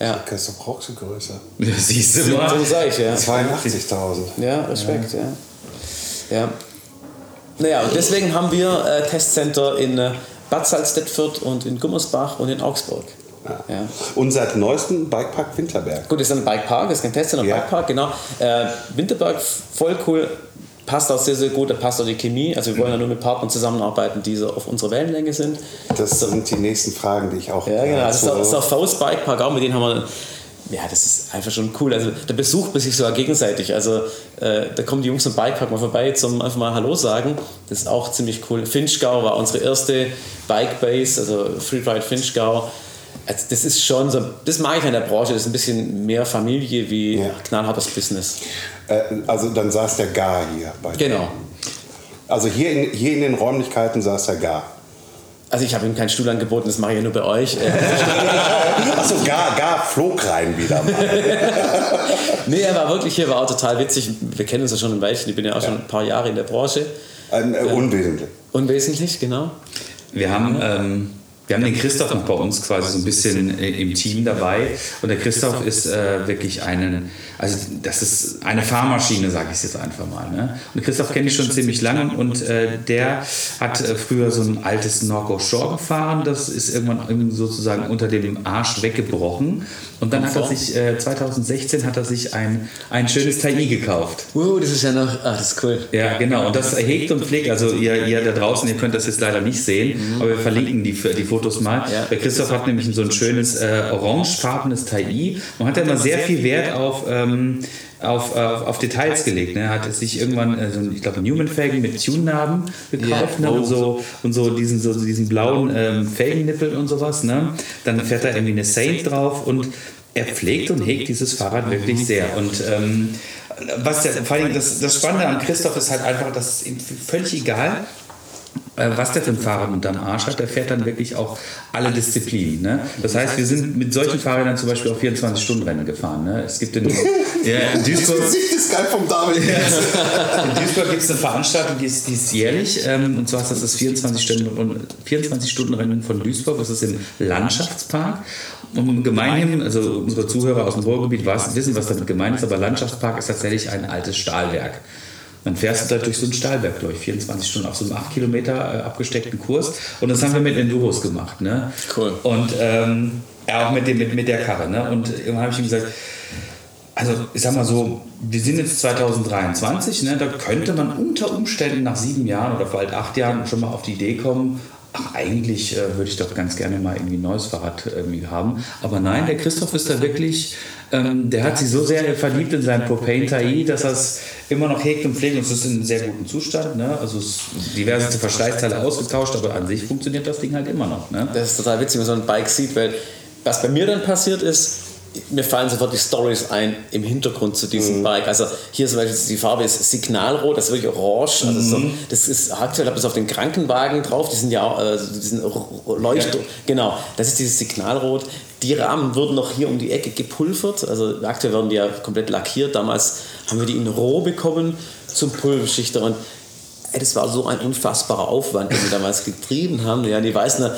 Ja. Das ist doch auch so größer. Siehst du So mal. sag ich, ja. 82.000. Ja, Respekt, ja. ja. Naja, und deswegen haben wir äh, Testcenter in äh, Bad Salzdetfurt und in Gummersbach und in Augsburg. Ja. Und seit neuestem Bikepark Winterberg. Gut, das ist ein Bikepark, das ist kein Testcenter, ein Ja. Bikepark, genau. Äh, Winterberg, voll cool, passt auch sehr, sehr gut, da passt auch die Chemie. Also wir wollen ja nur mit Partnern zusammenarbeiten, die so auf unserer Wellenlänge sind. Das sind die nächsten Fragen, die ich auch Ja, genau. Das ist, auch, das ist auch Faust Bikepark, auch mit denen haben wir. Ja, das ist einfach schon cool. Also da besucht man sich sogar gegenseitig. Also äh, da kommen die Jungs vom Bikepark mal vorbei zum einfach mal Hallo sagen. Das ist auch ziemlich cool. Finchgau war unsere erste Bike Base, also Freeride Finchgau. Also das ist schon so, das mag ich an der Branche, das ist ein bisschen mehr Familie wie Ja. knallhartes Business. Äh, also dann saß der Gar hier. Bei dir. Genau. Also hier in, hier in den Räumlichkeiten saß der Gar. Also ich habe ihm keinen Stuhl angeboten, das mache ich ja nur bei euch. Achso, Gar, Gar flog rein wieder mal. nee, er war wirklich hier, war auch total witzig. Wir kennen uns ja schon ein Weilchen, ich bin ja auch schon ein paar Jahre in der Branche. Ähm, äh, Unwesentlich. Unwesentlich, genau. Wir haben, ähm, wir haben den Christoph noch bei uns quasi so ein bisschen äh, im Team dabei. Und der Christoph ist äh, wirklich einen, also das ist eine Fahrmaschine, sage ich jetzt einfach mal. Ne? Und Christoph kenne ich schon ziemlich lange und äh, der hat äh, früher so ein altes Norco Shore gefahren. Das ist irgendwann sozusagen unter dem Arsch weggebrochen. Und dann hat er sich, äh, 2016 hat er sich ein, ein schönes Tai gekauft. Uh, das ist ja noch, ah, das ist cool. Ja, genau. Und das hegt und pflegt. Also ihr, ihr da draußen, ihr könnt das jetzt leider nicht sehen, aber wir verlinken die, die Fotos mal. Ja. Der Christoph hat nämlich so ein schönes äh, orangefarbenes Tai. Man hat ja immer sehr viel Wert auf, ähm, auf, auf, auf Details gelegt. Ne? Er hat sich irgendwann, äh, so, ich glaube, Newman-Felgen mit Tune-Narben gekauft ne? und, so, und so diesen, so diesen blauen ähm, Felgennippel und sowas. Ne? Dann fährt da irgendwie eine Saint drauf und er pflegt und hegt dieses Fahrrad wirklich sehr. Und ähm, was der, vor allem das, das Spannende an Christoph ist halt einfach, dass es ihm völlig egal äh, was der für ein Fahrrad unterm Arsch hat, der fährt dann wirklich auch alle Disziplinen. Ne? Das heißt, wir sind mit solchen Fahrrädern zum Beispiel auch 24-Stunden-Rennen gefahren. Ne? Es gibt in, ja, in Duisburg, ist geil vom David. in Duisburg gibt es eine Veranstaltung, die ist, die ist jährlich. Ähm, und zwar ist das das 24-Stunden-Rennen von Duisburg. Das ist im Landschaftspark. Und gemeinhin, also unsere Zuhörer aus dem Ruhrgebiet wissen, was damit gemeint ist, aber Landschaftspark ist tatsächlich ein altes Stahlwerk. Dann fährst du da durch so ein Stahlwerk durch, 24 Stunden auf so einem 8 Kilometer äh, abgesteckten Kurs. Und das haben wir mit Enduros gemacht. Ne? Cool. Und ähm, ja, auch mit, dem, mit, mit der Karre. Ne? Und irgendwann habe ich ihm gesagt, also ich sag mal so, wir sind jetzt 2023, ne, da könnte man unter Umständen nach sieben Jahren oder bald acht Jahren schon mal auf die Idee kommen, ach eigentlich äh, würde ich doch ganz gerne mal irgendwie ein neues Fahrrad irgendwie haben. Aber nein, der Christoph ist da wirklich, ähm, der hat sich so sehr verliebt in sein Propane Tai, dass er es immer noch hegt und pflegt und es ist in sehr gutem Zustand. Ne? Also es diverse Verschleißteile ausgetauscht, aber an sich funktioniert das Ding halt immer noch. Ne? Das ist total witzig, wenn man so ein Bike sieht, weil was bei mir dann passiert ist, mir fallen sofort die Stories ein im Hintergrund zu diesem Bike. Also hier zum Beispiel die Farbe ist Signalrot, das ist wirklich orange. Also so, das ist aktuell habe ich auf den Krankenwagen drauf. Die sind ja auch, äh, die sind Leucht. Ja. Genau, das ist dieses Signalrot. Die Rahmen wurden noch hier um die Ecke gepulvert. Also aktuell werden die ja komplett lackiert. Damals haben wir die in roh bekommen zum Pulverschichter und Ey, das war so ein unfassbarer Aufwand, den wir damals getrieben haben. Ja, die weiß noch,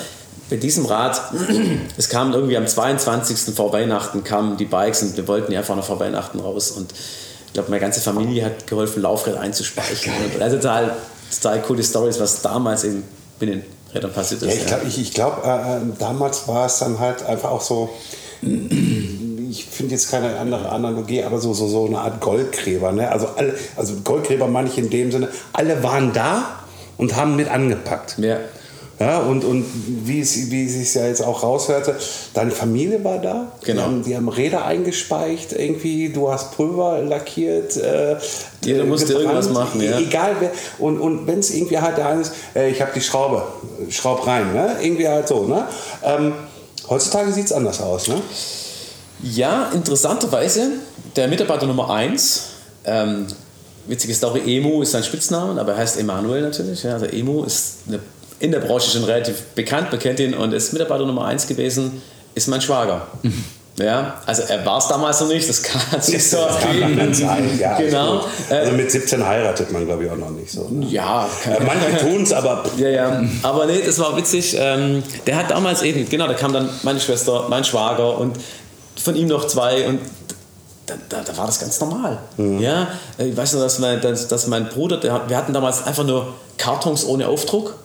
bei diesem Rad, es kam irgendwie am 22. vor Weihnachten kamen die Bikes und wir wollten ja einfach noch vor Weihnachten raus. Und ich glaube, meine ganze Familie hat geholfen, Laufräder einzuspeichern. Also total, total coole Stories, was damals eben mit den Rädern passiert ist. Ja, ich glaube, ich, ich glaub, äh, äh, damals war es dann halt einfach auch so, ich finde jetzt keine andere Analogie, aber so, so, so eine Art Goldgräber. Ne? Also, alle, also Goldgräber meine ich in dem Sinne, alle waren da und haben mit angepackt. Ja. Ja, und, und wie es, wie es sich ja jetzt auch raushörte, deine Familie war da. Genau. Die haben, die haben Räder eingespeicht, irgendwie, du hast Pulver lackiert. Äh, Jeder äh, musste irgendwas machen, ja. e- Egal wer. Und, und wenn es irgendwie halt der eine ist, äh, ich habe die Schraube, schraub rein, ne? Irgendwie halt so, ne? Ähm, heutzutage sieht es anders aus, ne? Ja, interessanterweise, der Mitarbeiter Nummer 1, ähm, witzige Story, Emu ist sein Spitzname, aber er heißt Emanuel natürlich. Ja, also Emu ist eine, in der Branche schon relativ bekannt, man kennt ihn und ist Mitarbeiter Nummer 1 gewesen, ist mein Schwager. Ja, also er war es damals noch nicht, das kann sich so alt, ja, Genau. Äh, Also mit 17 heiratet man, glaube ich, auch noch nicht so. Ne? ja, Äh, manche tun es, aber Ja, ja. Aber nee, das war witzig. Ähm, der hat damals eben, genau, da kam dann meine Schwester, mein Schwager und von ihm noch zwei und da, da, da war das ganz normal. Ja, ich weiß noch, dass mein, dass, dass mein Bruder, der, wir hatten damals einfach nur Kartons ohne Aufdruck.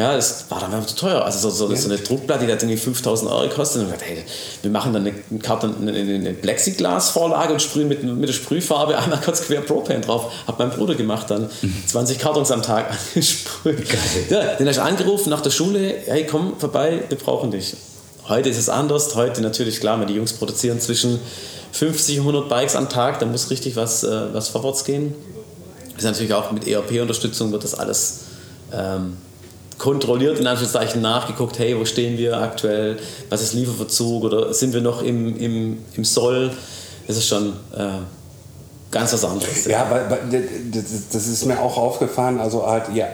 Ja, das war dann einfach zu teuer. Also so, so, so eine Druckplatte, die hat irgendwie 5000 Euro gekostet. Und wir gesagt, hey, wir machen dann eine, Karton, eine, eine Plexiglasvorlage und sprühen mit, mit der Sprühfarbe einmal kurz quer Propane drauf. Hat mein Bruder gemacht dann. 20 Kartons am Tag angesprüht. Ja, den hast du angerufen nach der Schule, hey komm vorbei, wir brauchen dich. Heute ist es anders. Heute natürlich, klar, wenn die Jungs produzieren zwischen 50 und 100 Bikes am Tag, da muss richtig was, äh, was vorwärts gehen. ist natürlich auch mit ERP-Unterstützung wird das alles ähm, kontrolliert, in Anführungszeichen nachgeguckt, hey, wo stehen wir aktuell, was ist Lieferverzug oder sind wir noch im, im, im Soll? Das ist schon äh, ganz was anderes. Ja, weil, weil das, ist mir auch aufgefallen, also halt, ihr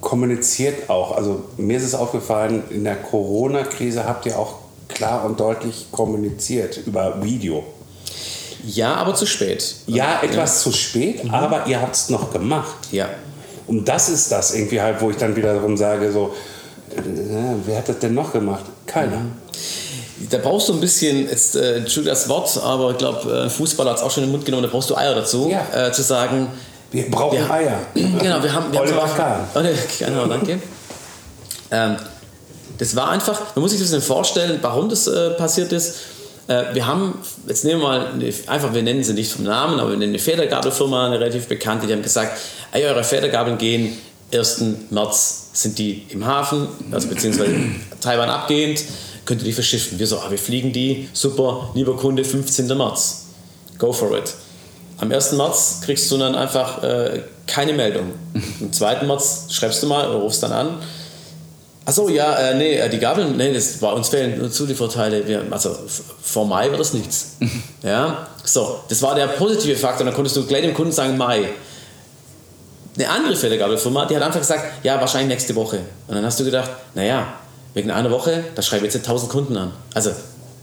kommuniziert auch. Also mir ist es aufgefallen, in der Corona-Krise habt ihr auch klar und deutlich kommuniziert über Video. Ja, aber zu spät. Ja, etwas zu spät, aber ihr habt es noch gemacht. Ja. Und das ist das irgendwie halt, wo ich dann wiederum sage, so, äh, wer hat das denn noch gemacht? Keiner. Da brauchst du ein bisschen, jetzt, äh, Entschuldigung das Wort, aber ich glaube, ein Fußballer hat es auch schon in den Mund genommen, da brauchst du Eier dazu, Ja. äh, zu sagen, Wir brauchen Ja. Eier. Genau, wir haben. Wir Oliver haben Kahn. Oh, genau, danke. ähm, das war einfach, man muss sich das ein bisschen vorstellen, warum das äh, passiert ist. Äh, wir haben, jetzt nehmen wir mal, eine, einfach, wir nennen sie nicht vom Namen, aber wir nennen eine Federgabelfirma, eine relativ bekannte, die haben gesagt, ey, eure Federgabeln gehen 1. März, sind die im Hafen, also beziehungsweise Taiwan abgehend, könnt ihr die verschiffen. Wir so, ah, wir fliegen die, super, lieber Kunde, 15. März. Go for it. Am 1. März kriegst du dann einfach äh, keine Meldung. Am 2. März schreibst du mal oder rufst dann an. Achso, ja, äh, nee, äh, die Gabeln, nee, das, bei uns fehlen nur Zulieferteile. Wir, also vor Mai wird das nichts. ja, so, das war der positive Faktor. Dann konntest du gleich dem Kunden sagen, Mai. Eine andere Federgabelfirma, die hat einfach gesagt, ja, wahrscheinlich nächste Woche. Und dann hast du gedacht, naja, wegen einer Woche, da schreibe ich jetzt nicht 1000 Kunden an. Also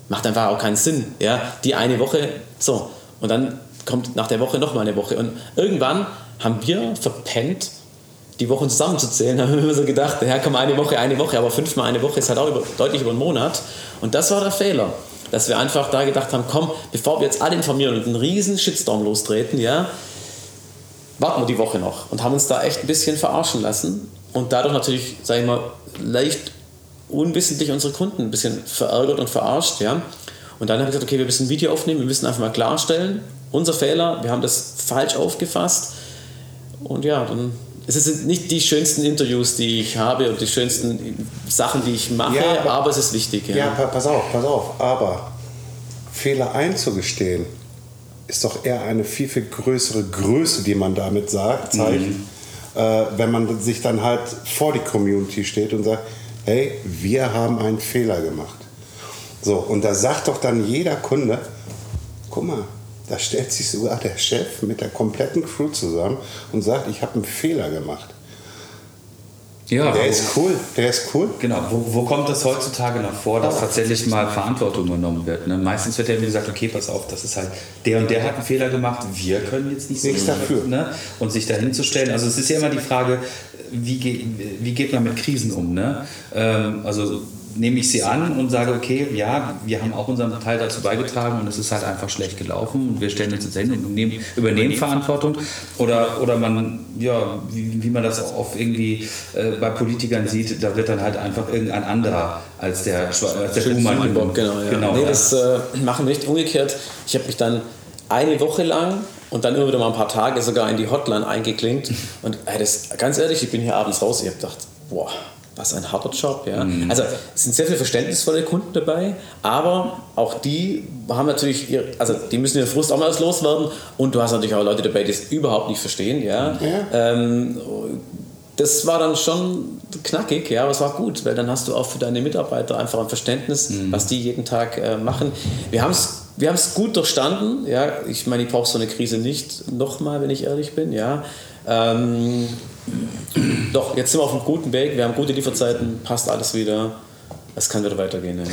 macht einfach auch keinen Sinn. Ja? Die eine Woche, so. Und dann kommt nach der Woche noch mal eine Woche. Und irgendwann haben wir verpennt, die Wochen zusammenzuzählen. Haben wir immer so gedacht, ja komm, eine Woche, eine Woche, aber fünfmal eine Woche ist halt auch über, deutlich über einen Monat. Und das war der Fehler. Dass wir einfach da gedacht haben, komm, bevor wir jetzt alle informieren und einen riesen Shitstorm lostreten, ja, warten wir die Woche noch und haben uns da echt ein bisschen verarschen lassen und dadurch natürlich, sage ich mal, leicht unwissentlich unsere Kunden ein bisschen verärgert und verarscht, ja. Und dann habe ich gesagt, okay, wir müssen ein Video aufnehmen, wir müssen einfach mal klarstellen, unser Fehler, wir haben das falsch aufgefasst und ja, dann es sind nicht die schönsten Interviews, die ich habe und die schönsten Sachen, die ich mache, Ja, aber, aber- es ist wichtig. Ja. Ja, pa pass auf, pass auf. Aber Fehler einzugestehen ist doch eher eine viel, viel größere Größe, die man damit sagt, zeigt, äh, wenn man sich dann halt vor die Community steht und sagt, hey, wir haben einen Fehler gemacht. So, und da sagt doch dann jeder Kunde, guck mal, da stellt sich sogar der Chef mit der kompletten Crew zusammen und sagt, ich habe einen Fehler gemacht. Ja, Der ist cool, der ist cool. Genau, wo, wo kommt das heutzutage noch vor, dass tatsächlich mal Verantwortung übernommen wird? Ne? Meistens wird ja immer gesagt, okay, pass auf, das ist halt, der und der hat einen Fehler gemacht, wir können jetzt nicht Nichts dafür. Ne? Und sich dahin zu stellen, also es ist ja immer die Frage, wie, ge wie geht man mit Krisen um? Ne? Ähm, also nehme ich sie an und sage, okay, ja, wir haben auch unseren Teil dazu beigetragen und es ist halt einfach schlecht gelaufen und wir stellen uns jetzt hin und nehmen, übernehmen Verantwortung oder, oder man, ja, wie, wie man das auch oft irgendwie äh, bei Politikern sieht, da wird dann halt einfach irgendein anderer als der, als der Buhmann Bock, genau, ja. genau nee, das äh, machen wir nicht umgekehrt. Ich habe mich dann eine Woche lang und dann immer wieder mal ein paar Tage sogar in die Hotline eingeklinkt. Und ey, das, ganz ehrlich, ich bin hier abends raus. Ich habe gedacht, boah, was ein harter Job. Ja? Mhm. Also es sind sehr viele verständnisvolle Kunden dabei, aber auch die haben natürlich, ihr, also die müssen ihren Frust auch mal loswerden. Und du hast natürlich auch Leute dabei, die es überhaupt nicht verstehen. Ja? Ähm, das war dann schon knackig, ja, aber es war gut, weil dann hast du auch für deine Mitarbeiter einfach ein Verständnis, was die jeden Tag äh, machen. Wir haben es wir haben's gut durchstanden, ja. Ich meine, ich brauche so eine Krise nicht nochmal, wenn ich ehrlich bin, ja. Ähm, doch, jetzt sind wir auf einem guten Weg, wir haben gute Lieferzeiten, passt alles wieder. Es kann wieder weitergehen. Ja.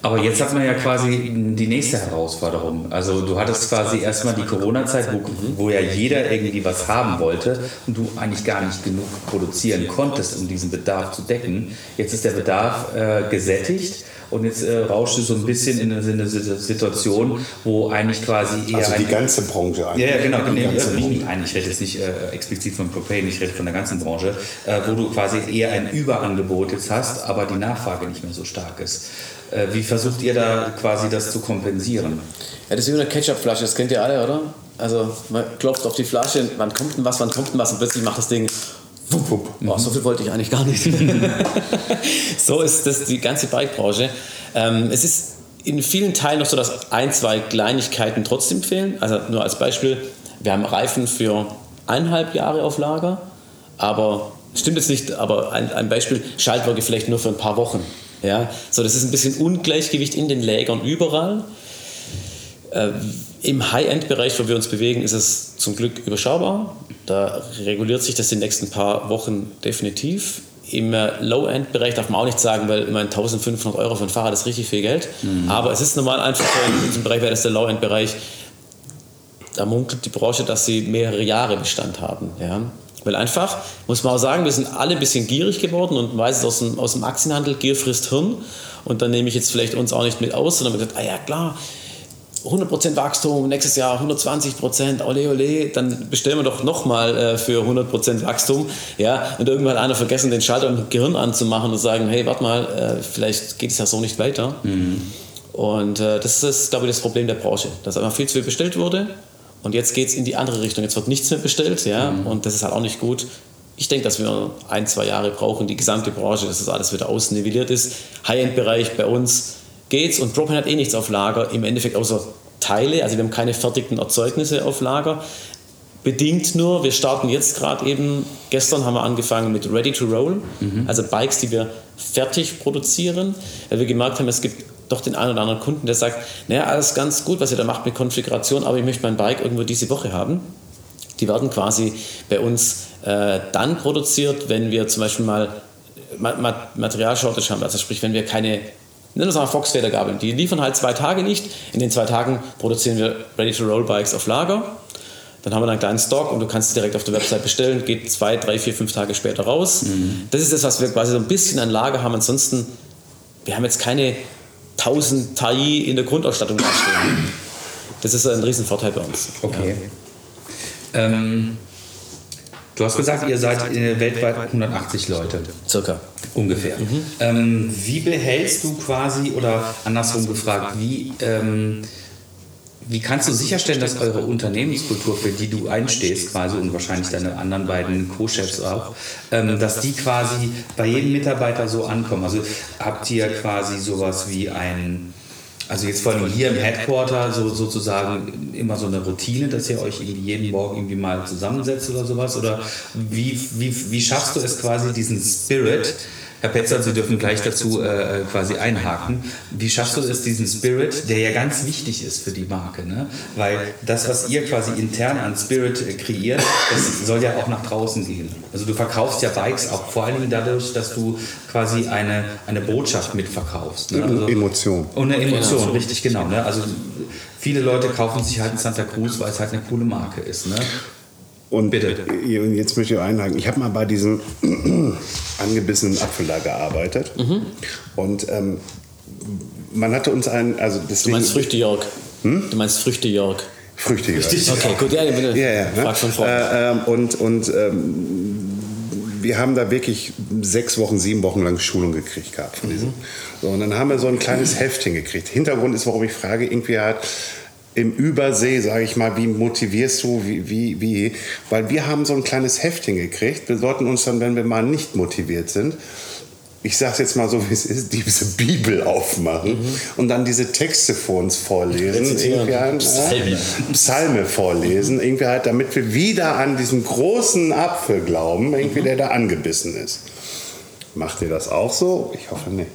Aber jetzt hat man ja quasi die nächste Herausforderung. Also du hattest quasi erstmal die Corona-Zeit, wo, wo ja jeder irgendwie was haben wollte und du eigentlich gar nicht genug produzieren konntest, um diesen Bedarf zu decken. Jetzt ist der Bedarf äh, gesättigt und jetzt äh, rauscht es so ein bisschen in eine, in eine Situation, wo eigentlich quasi eher Also die ganze Branche eigentlich. ja, genau. Die Nee, ganze äh, nein, ich rede jetzt nicht äh, explizit von Propane, ich rede von der ganzen Branche, äh, wo du quasi eher ein Überangebot jetzt hast, aber die Nachfrage nicht mehr so stark ist. Äh, wie versucht ihr da quasi das zu kompensieren? Ja, das ist wie eine Ketchupflasche, das kennt ihr alle, oder? Also man klopft auf die Flasche, wann kommt denn was, wann kommt denn was und plötzlich macht das Ding wupp, wupp. Oh, so viel wollte ich eigentlich gar nicht. so ist das die ganze Bikebranche. Ähm, es ist in vielen Teilen noch so, dass ein, zwei Kleinigkeiten trotzdem fehlen. Also nur als Beispiel, wir haben Reifen für eineinhalb Jahre auf Lager, aber stimmt jetzt nicht, aber ein, ein Beispiel, Schaltwerke vielleicht nur für ein paar Wochen. Ja, so das ist ein bisschen Ungleichgewicht in den Lägern überall. Äh, Im High-End-Bereich, wo wir uns bewegen, ist es zum Glück überschaubar. Da reguliert sich das in den nächsten paar Wochen definitiv. Im äh, Low-End-Bereich darf man auch nicht sagen, weil ich meine, 1500 Euro für ein Fahrrad ist richtig viel Geld. Aber es ist normal einfach so, in diesem Bereich wäre das der Low-End-Bereich. Da munkelt die Branche, dass sie mehrere Jahre Bestand haben. Ja. Weil einfach, muss man auch sagen, wir sind alle ein bisschen gierig geworden und weiß es aus dem, aus dem Aktienhandel, Gier frisst Hirn. Und dann nehme ich jetzt vielleicht uns auch nicht mit aus, sondern wir gesagt, ah ja klar, 100% Wachstum, nächstes Jahr 120%, ole ole, dann bestellen wir doch nochmal äh, für 100% Wachstum. Ja? Und irgendwann hat einer vergessen, den Schalter im Gehirn anzumachen und sagen, hey, warte mal, äh, vielleicht geht es ja so nicht weiter. Und äh, das ist, glaube ich, das Problem der Branche, dass einfach viel zu viel bestellt wurde und jetzt geht es in die andere Richtung. Jetzt wird nichts mehr bestellt ja? und das ist halt auch nicht gut. Ich denke, dass wir ein, zwei Jahre brauchen, die gesamte Branche, dass das alles wieder ausnivelliert ist. High-End-Bereich bei uns geht's und Propane hat eh nichts auf Lager, im Endeffekt außer Teile, also wir haben keine fertigen Erzeugnisse auf Lager. Bedingt nur, wir starten jetzt gerade eben, gestern haben wir angefangen mit Ready to Roll, also Bikes, die wir fertig produzieren, weil wir gemerkt haben, es gibt doch den einen oder anderen Kunden, der sagt, naja, alles ganz gut, was ihr da macht mit Konfiguration, aber ich möchte mein Bike irgendwo diese Woche haben. Die werden quasi bei uns äh, dann produziert, wenn wir zum Beispiel mal Ma Ma Materialshortage haben, also sprich, wenn wir keine Nennen wir es Fox-Federgabeln. Die liefern halt zwei Tage nicht. In den zwei Tagen produzieren wir Ready-to-Roll-Bikes auf Lager. Dann haben wir einen kleinen Stock und du kannst es direkt auf der Website bestellen. Geht zwei, drei, vier, fünf Tage später raus. Das ist das, was wir quasi so ein bisschen an Lager haben. Ansonsten, wir haben jetzt keine 1000 Tai in der Grundausstattung dastehen. Das ist ein Riesenvorteil bei uns. Okay. Ähm, du hast gesagt, ihr seid weltweit 180 Leute. Circa. Ungefähr. Ähm, wie behältst du quasi, oder andersrum gefragt, wie, ähm, wie kannst du sicherstellen, dass eure Unternehmenskultur, für die du einstehst, quasi und wahrscheinlich deine anderen beiden Co-Chefs auch, ähm, dass die quasi bei jedem Mitarbeiter so ankommen? Also habt ihr quasi sowas wie ein, also jetzt vor allem hier im Headquarter so, sozusagen immer so eine Routine, dass ihr euch irgendwie jeden Morgen irgendwie mal zusammensetzt oder sowas? Oder wie, wie, wie schaffst du es quasi, diesen Spirit, Herr Petzer, Sie dürfen gleich dazu äh, quasi einhaken. Wie schaffst du es, diesen Spirit, der ja ganz wichtig ist für die Marke? Ne? Weil das, was ihr quasi intern an Spirit äh, kreiert, das soll ja auch nach draußen gehen. Also du verkaufst ja Bikes auch vor allen Dingen dadurch, dass du quasi eine, eine Botschaft mitverkaufst. Ne? Also, Emotion. und eine Emotion, richtig genau. Ne? Also viele Leute kaufen sich halt einen Santa Cruz, weil es halt eine coole Marke ist. Ne? Und Bitte. äh, und jetzt möchte ich einhaken. Ich habe mal bei diesem angebissenen Apfel da gearbeitet. Und ähm, man hatte uns einen, also Du deswegen. meinst Früchte Jörg. Du meinst Früchte Jörg. Früchte. Okay, gut, ja, bitte. Ja, ja. Ne? Frag von vorne. Äh, ähm, und und ähm, wir haben da wirklich sechs Wochen, sieben Wochen lang Schulung gekriegt gehabt von diesem. So, und dann haben wir so ein kleines Heftchen gekriegt. Hintergrund ist, warum ich frage, irgendwie halt im Übersee, sage ich mal, wie motivierst du, wie, wie, wie, weil wir haben so ein kleines Heftchen gekriegt. Wir sollten uns dann, wenn wir mal nicht motiviert sind, ich sage jetzt mal so, wie es ist, diese Bibel aufmachen und dann diese Texte vor uns vorlesen. Rezitieren. Irgendwie halt, Psalme. äh, Psalme vorlesen, irgendwie halt, damit wir wieder an diesen großen Apfel glauben, irgendwie, der da angebissen ist. Macht ihr das auch so? Ich hoffe nicht.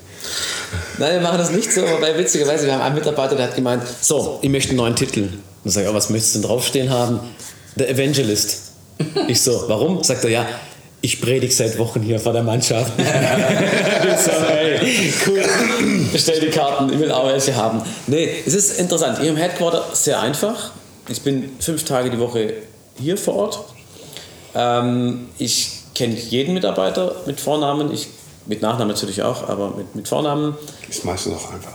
Nein, wir machen das nicht so, aber witzigerweise, wir haben einen Mitarbeiter, der hat gemeint, so, ich möchte einen neuen Titel. Dann sage ich, oh, was möchtest du denn draufstehen haben? The Evangelist. Ich so, warum? Sagt er, ja, ich predige seit Wochen hier vor der Mannschaft. ich so, hey, cool, bestell die Karten, ich will auch welche haben. Nee, es ist interessant. Hier im Headquarter sehr einfach. Ich bin fünf Tage die Woche hier vor Ort. Ähm, ich kenne jeden Mitarbeiter mit Vornamen. Ich Mit Nachnamen natürlich auch, aber mit, mit Vornamen. Ist meistens auch einfach.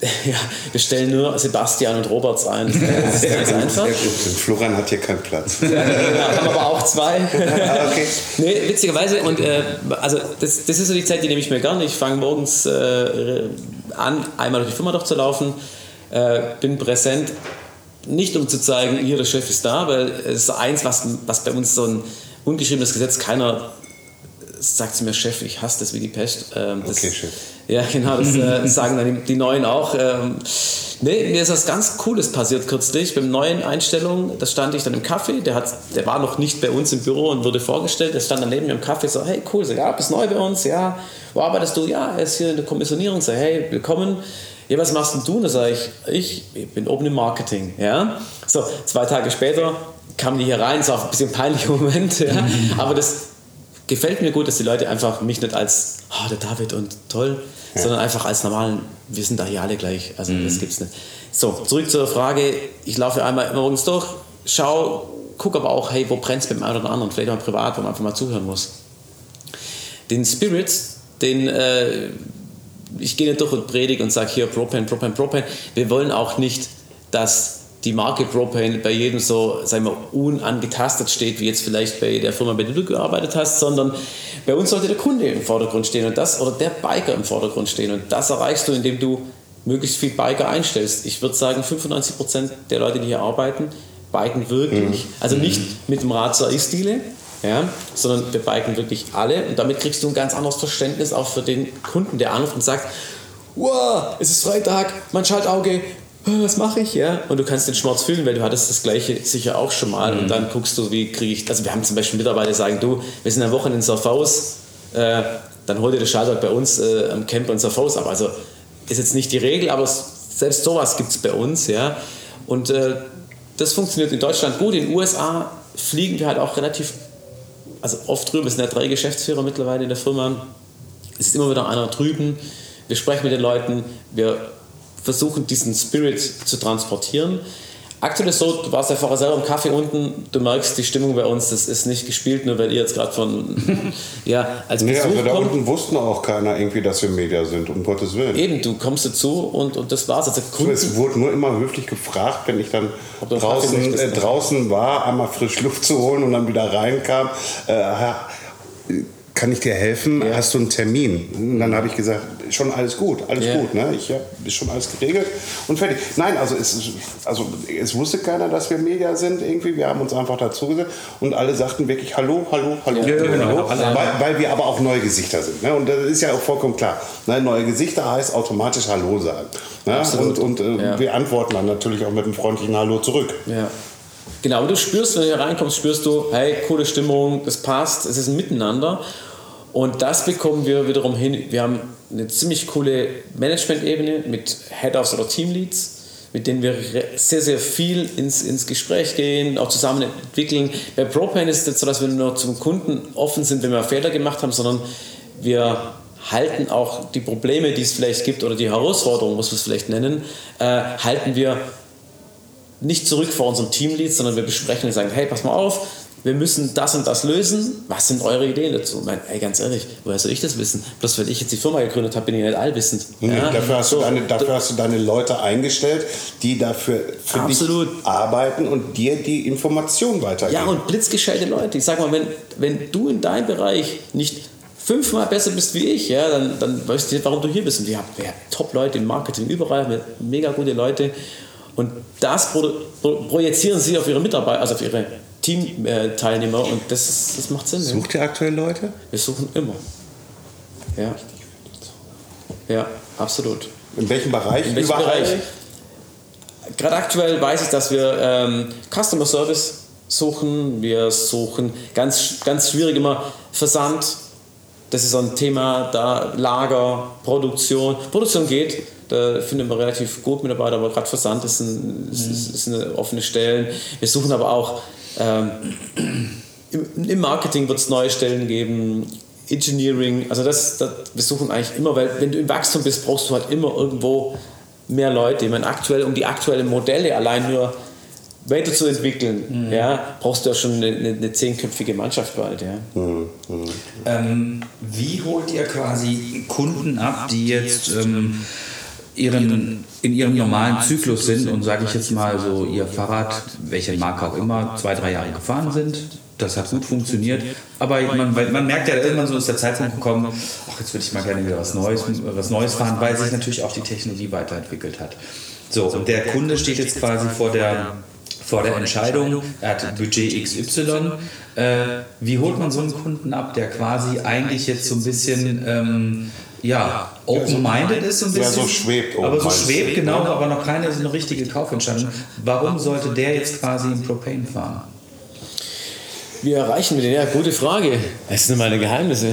Ja, wir stellen nur Sebastian und Roberts ein. Das ist ganz einfach. Florian hat hier keinen Platz. Ja, haben aber auch zwei. Okay. Nee, witzigerweise, und äh, also das, das ist so die Zeit, die nehme ich mir gerne. Ich fange morgens äh, an, einmal durch die Firma durchzulaufen, äh, bin präsent, nicht um zu zeigen, hier der Chef ist da, weil es ist eins, was, was bei uns so ein ungeschriebenes Gesetz, keiner sagt zu mir, Chef, ich hasse das wie die Pest. Ähm, das, Okay, Chef. Ja, genau, das äh, sagen dann die, die Neuen auch. Ähm, nee, mir ist was ganz Cooles passiert kürzlich. Beim neuen Einstellung, da stand ich dann im Café, der, hat, der war noch nicht bei uns im Büro und wurde vorgestellt. Der stand dann neben mir im Café, so, hey, cool, so, ja, bist neu bei uns, ja. Wo arbeitest du? Ja, er ist hier in der Kommissionierung. So, hey, willkommen. Ja, was machst denn du? Da sage ich, ich bin oben im Marketing, ja. So, zwei Tage später kamen die hier rein, es war ein bisschen ein peinlicher Moment, ja. Aber das gefällt mir gut, dass die Leute einfach mich nicht als, oh, der David und toll, sondern einfach als normalen, wir sind da hier alle gleich. Also das gibt's nicht. So, zurück zur Frage. Ich laufe einmal morgens durch, schau, guck aber auch, hey, wo brennt es beim einen oder anderen, vielleicht auch privat, wo man einfach mal zuhören muss. Den Spirit, den äh, ich gehe nicht durch und predige und sage hier Propane, Propane, Propane. Wir wollen auch nicht, dass die Marke Propane bei jedem so, sagen wir, unangetastet steht, wie jetzt vielleicht bei der Firma, bei der du gearbeitet hast, sondern bei uns sollte der Kunde im Vordergrund stehen und das, oder der Biker im Vordergrund stehen. Und das erreichst du, indem du möglichst viel Biker einstellst. Ich würde sagen, 95% der Leute, die hier arbeiten, biken wirklich. Also nicht mit dem Rad zur Eisdiele, ja, sondern wir biken wirklich alle und damit kriegst du ein ganz anderes Verständnis auch für den Kunden, der anruft und sagt, wow, es ist Freitag, mein Schaltauge, was mache ich? Ja? Und du kannst den Schmerz fühlen, weil du hattest das gleiche sicher auch schon mal und dann guckst du, wie kriege ich, also wir haben zum Beispiel Mitarbeiter, die sagen, du, wir sind am Wochenende in Surfhaus, äh, dann hol dir das Schaltauge bei uns äh, am Camper in Surfhaus ab. Also ist jetzt nicht die Regel, aber selbst sowas gibt es bei uns, ja. Und äh, das funktioniert in Deutschland gut. In den USA fliegen wir halt auch relativ, also oft drüben, es sind ja drei Geschäftsführer mittlerweile in der Firma. Es ist immer wieder einer drüben. Wir sprechen mit den Leuten, wir versuchen diesen Spirit zu transportieren. Aktuell ist so, du warst ja vorher selber im Kaffee unten, du merkst die Stimmung bei uns, das ist nicht gespielt, nur weil ihr jetzt gerade von, ja, als Nee, Besuch also da kommt. unten wussten auch keiner irgendwie, dass wir Media sind, um Gottes Willen. Eben, du kommst dazu und, und das war's. Also Kunden, Es wurde nur immer höflich gefragt, wenn ich dann Ob du einen Kaffee draußen, möchtest, äh, ne? draußen war, einmal frisch Luft zu holen und dann wieder reinkam. Äh, kann ich dir helfen? Ja. Hast du einen Termin? Und dann habe ich gesagt, schon alles gut, alles Ja. gut. Ne? Ich habe schon alles geregelt und fertig. Nein, also es, also es wusste keiner, dass wir Media sind irgendwie. Wir haben uns einfach dazugesetzt und alle sagten wirklich Hallo, Hallo, Hallo, Ja, Hallo, genau. Hallo, weil, weil wir aber auch neue Gesichter sind. Ne? Und das ist ja auch vollkommen klar. Ne? Neue Gesichter heißt automatisch Hallo sagen. Ne? Absolut. Und, und äh, wir antworten dann natürlich auch mit einem freundlichen Hallo zurück. Ja. Genau, du spürst, wenn du hier reinkommst, spürst du, hey, coole Stimmung, das passt, es ist ein Miteinander. Und das bekommen wir wiederum hin. Wir haben eine ziemlich coole Management-Ebene mit Head-Offs oder Teamleads, mit denen wir sehr, sehr viel ins, ins Gespräch gehen, auch zusammen entwickeln. Bei Propane ist es jetzt so, dass wir nur zum Kunden offen sind, wenn wir Fehler gemacht haben, sondern wir halten auch die Probleme, die es vielleicht gibt, oder die Herausforderungen, muss man es vielleicht nennen, äh, halten wir nicht zurück vor unserem Teamlead, sondern wir besprechen und sagen, hey, pass mal auf, wir müssen das und das lösen. Was sind eure Ideen dazu? Ich meine, ey, ganz ehrlich, woher soll ich das wissen? Bloß weil ich jetzt die Firma gegründet habe, bin ich nicht allwissend. Nee, Ja, dafür, hast so, du deine, dafür hast du deine Leute eingestellt, die dafür für Absolut. dich arbeiten und dir die Information weitergeben. Ja, und blitzgescheite Leute. Ich sag mal, wenn, wenn du in deinem Bereich nicht fünfmal besser bist wie ich, ja, dann, dann weißt du, warum du hier bist. Und wir haben, wir haben Top-Leute im Marketing überall, mega gute Leute. Und das pro, pro, projizieren sie auf ihre Mitarbeiter, also auf ihre Teamteilnehmer. Und das, ist- das macht Sinn. Ja. Sucht ihr aktuell Leute? Wir suchen immer. Ja. Ja, absolut. In welchem Bereich? In welchem Überall? Bereich? Gerade aktuell weiß ich, dass wir ähm, Customer Service suchen. Wir suchen ganz, ganz schwierig immer Versand. Das ist so ein Thema, da Lager, Produktion. Produktion geht, da finden wir relativ gut Mitarbeiter, aber gerade Versand ist, ein, ist, ist, ist eine offene Stelle. Wir suchen aber auch ähm, im, im Marketing wird es neue Stellen geben, Engineering, also das, das, wir suchen eigentlich immer, weil wenn du im Wachstum bist, brauchst du halt immer irgendwo mehr Leute. Ich meine, aktuell, um die aktuellen Modelle allein nur weiterzuentwickeln, ja, brauchst du ja schon eine, eine, zehnköpfige Mannschaft bald. Ja. Ähm, wie holt ihr quasi Kunden ab, die jetzt ähm, ihren, in ihrem normalen Zyklus sind und sage ich jetzt mal so ihr Fahrrad, welche Marke auch immer, zwei, drei Jahre gefahren sind? Das hat gut funktioniert, aber man, man merkt ja irgendwann so ist der Zeitpunkt gekommen, ach jetzt würde ich mal gerne wieder was Neues, was Neues fahren, weil sich natürlich auch die Technologie weiterentwickelt hat. So, und der Kunde steht jetzt quasi vor der vor der Entscheidung, er hat Budget XY. Äh, wie holt man so einen Kunden ab, der quasi eigentlich jetzt so ein bisschen ähm, ja, open-minded ist, so ein Ja, bisschen. so schwebt Aber so schwebt, genau, aber noch keine so eine richtige Kaufentscheidung. Warum sollte der jetzt quasi einen Propane fahren? Wie erreichen wir den? Ja, gute Frage. Das sind meine Geheimnisse.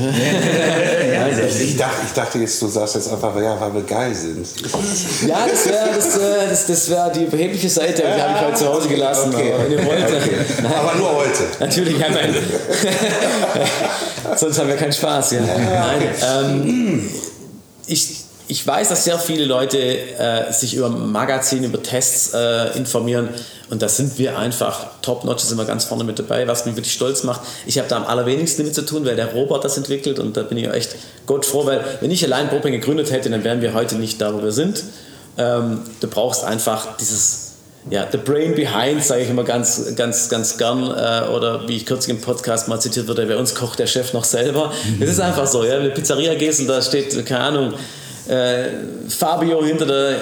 Ich dachte, ich dachte jetzt, du sagst jetzt einfach, ja, weil wir geil sind. Ja, das wäre das, äh, das, das wär die behebliche Seite, die habe ich heute zu Hause gelassen. Okay. Aber wenn ihr wollt, Aber nur heute. Natürlich, ja, mein, sonst haben wir keinen Spaß. Ja. Nein, ähm, ich, ich weiß, dass sehr viele Leute äh, sich über Magazine, über Tests äh, informieren und da sind wir einfach top-notch, sind wir ganz vorne mit dabei, was mich wirklich stolz macht. Ich habe da am allerwenigsten damit zu tun, weil der Robert das entwickelt und da bin ich echt Gott froh, weil wenn ich allein Proping gegründet hätte, dann wären wir heute nicht da, wo wir sind. Ähm, du brauchst einfach dieses ja, the brain behind, sage ich immer ganz, ganz, ganz gern. Äh, oder wie ich kürzlich im Podcast mal zitiert wurde, bei uns kocht der Chef noch selber. Das ist einfach so. Ja? Wenn du in eine Pizzeria gehst und da steht, keine Ahnung, äh, Fabio hinter der,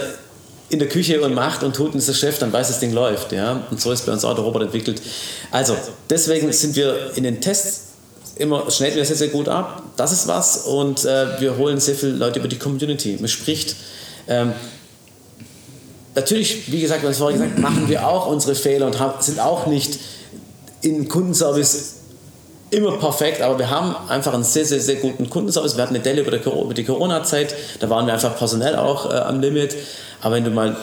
in der Küche und macht und tut und ist der Chef, dann weiß das Ding läuft. Ja? Und so ist bei uns auch der Robot entwickelt. Also, deswegen sind wir in den Tests immer schneiden wir sehr, sehr gut ab. Das ist was. Und äh, wir holen sehr viele Leute über die Community. Man spricht. Ähm, natürlich, wie gesagt, wir haben es vorhin gesagt, machen wir auch unsere Fehler und haben, sind auch nicht in Kundenservice immer perfekt, aber wir haben einfach einen sehr, sehr, sehr guten Kundenservice. Wir hatten eine Delle über, die Corona-Zeit, da waren wir einfach personell auch äh, am Limit. Aber wenn du mal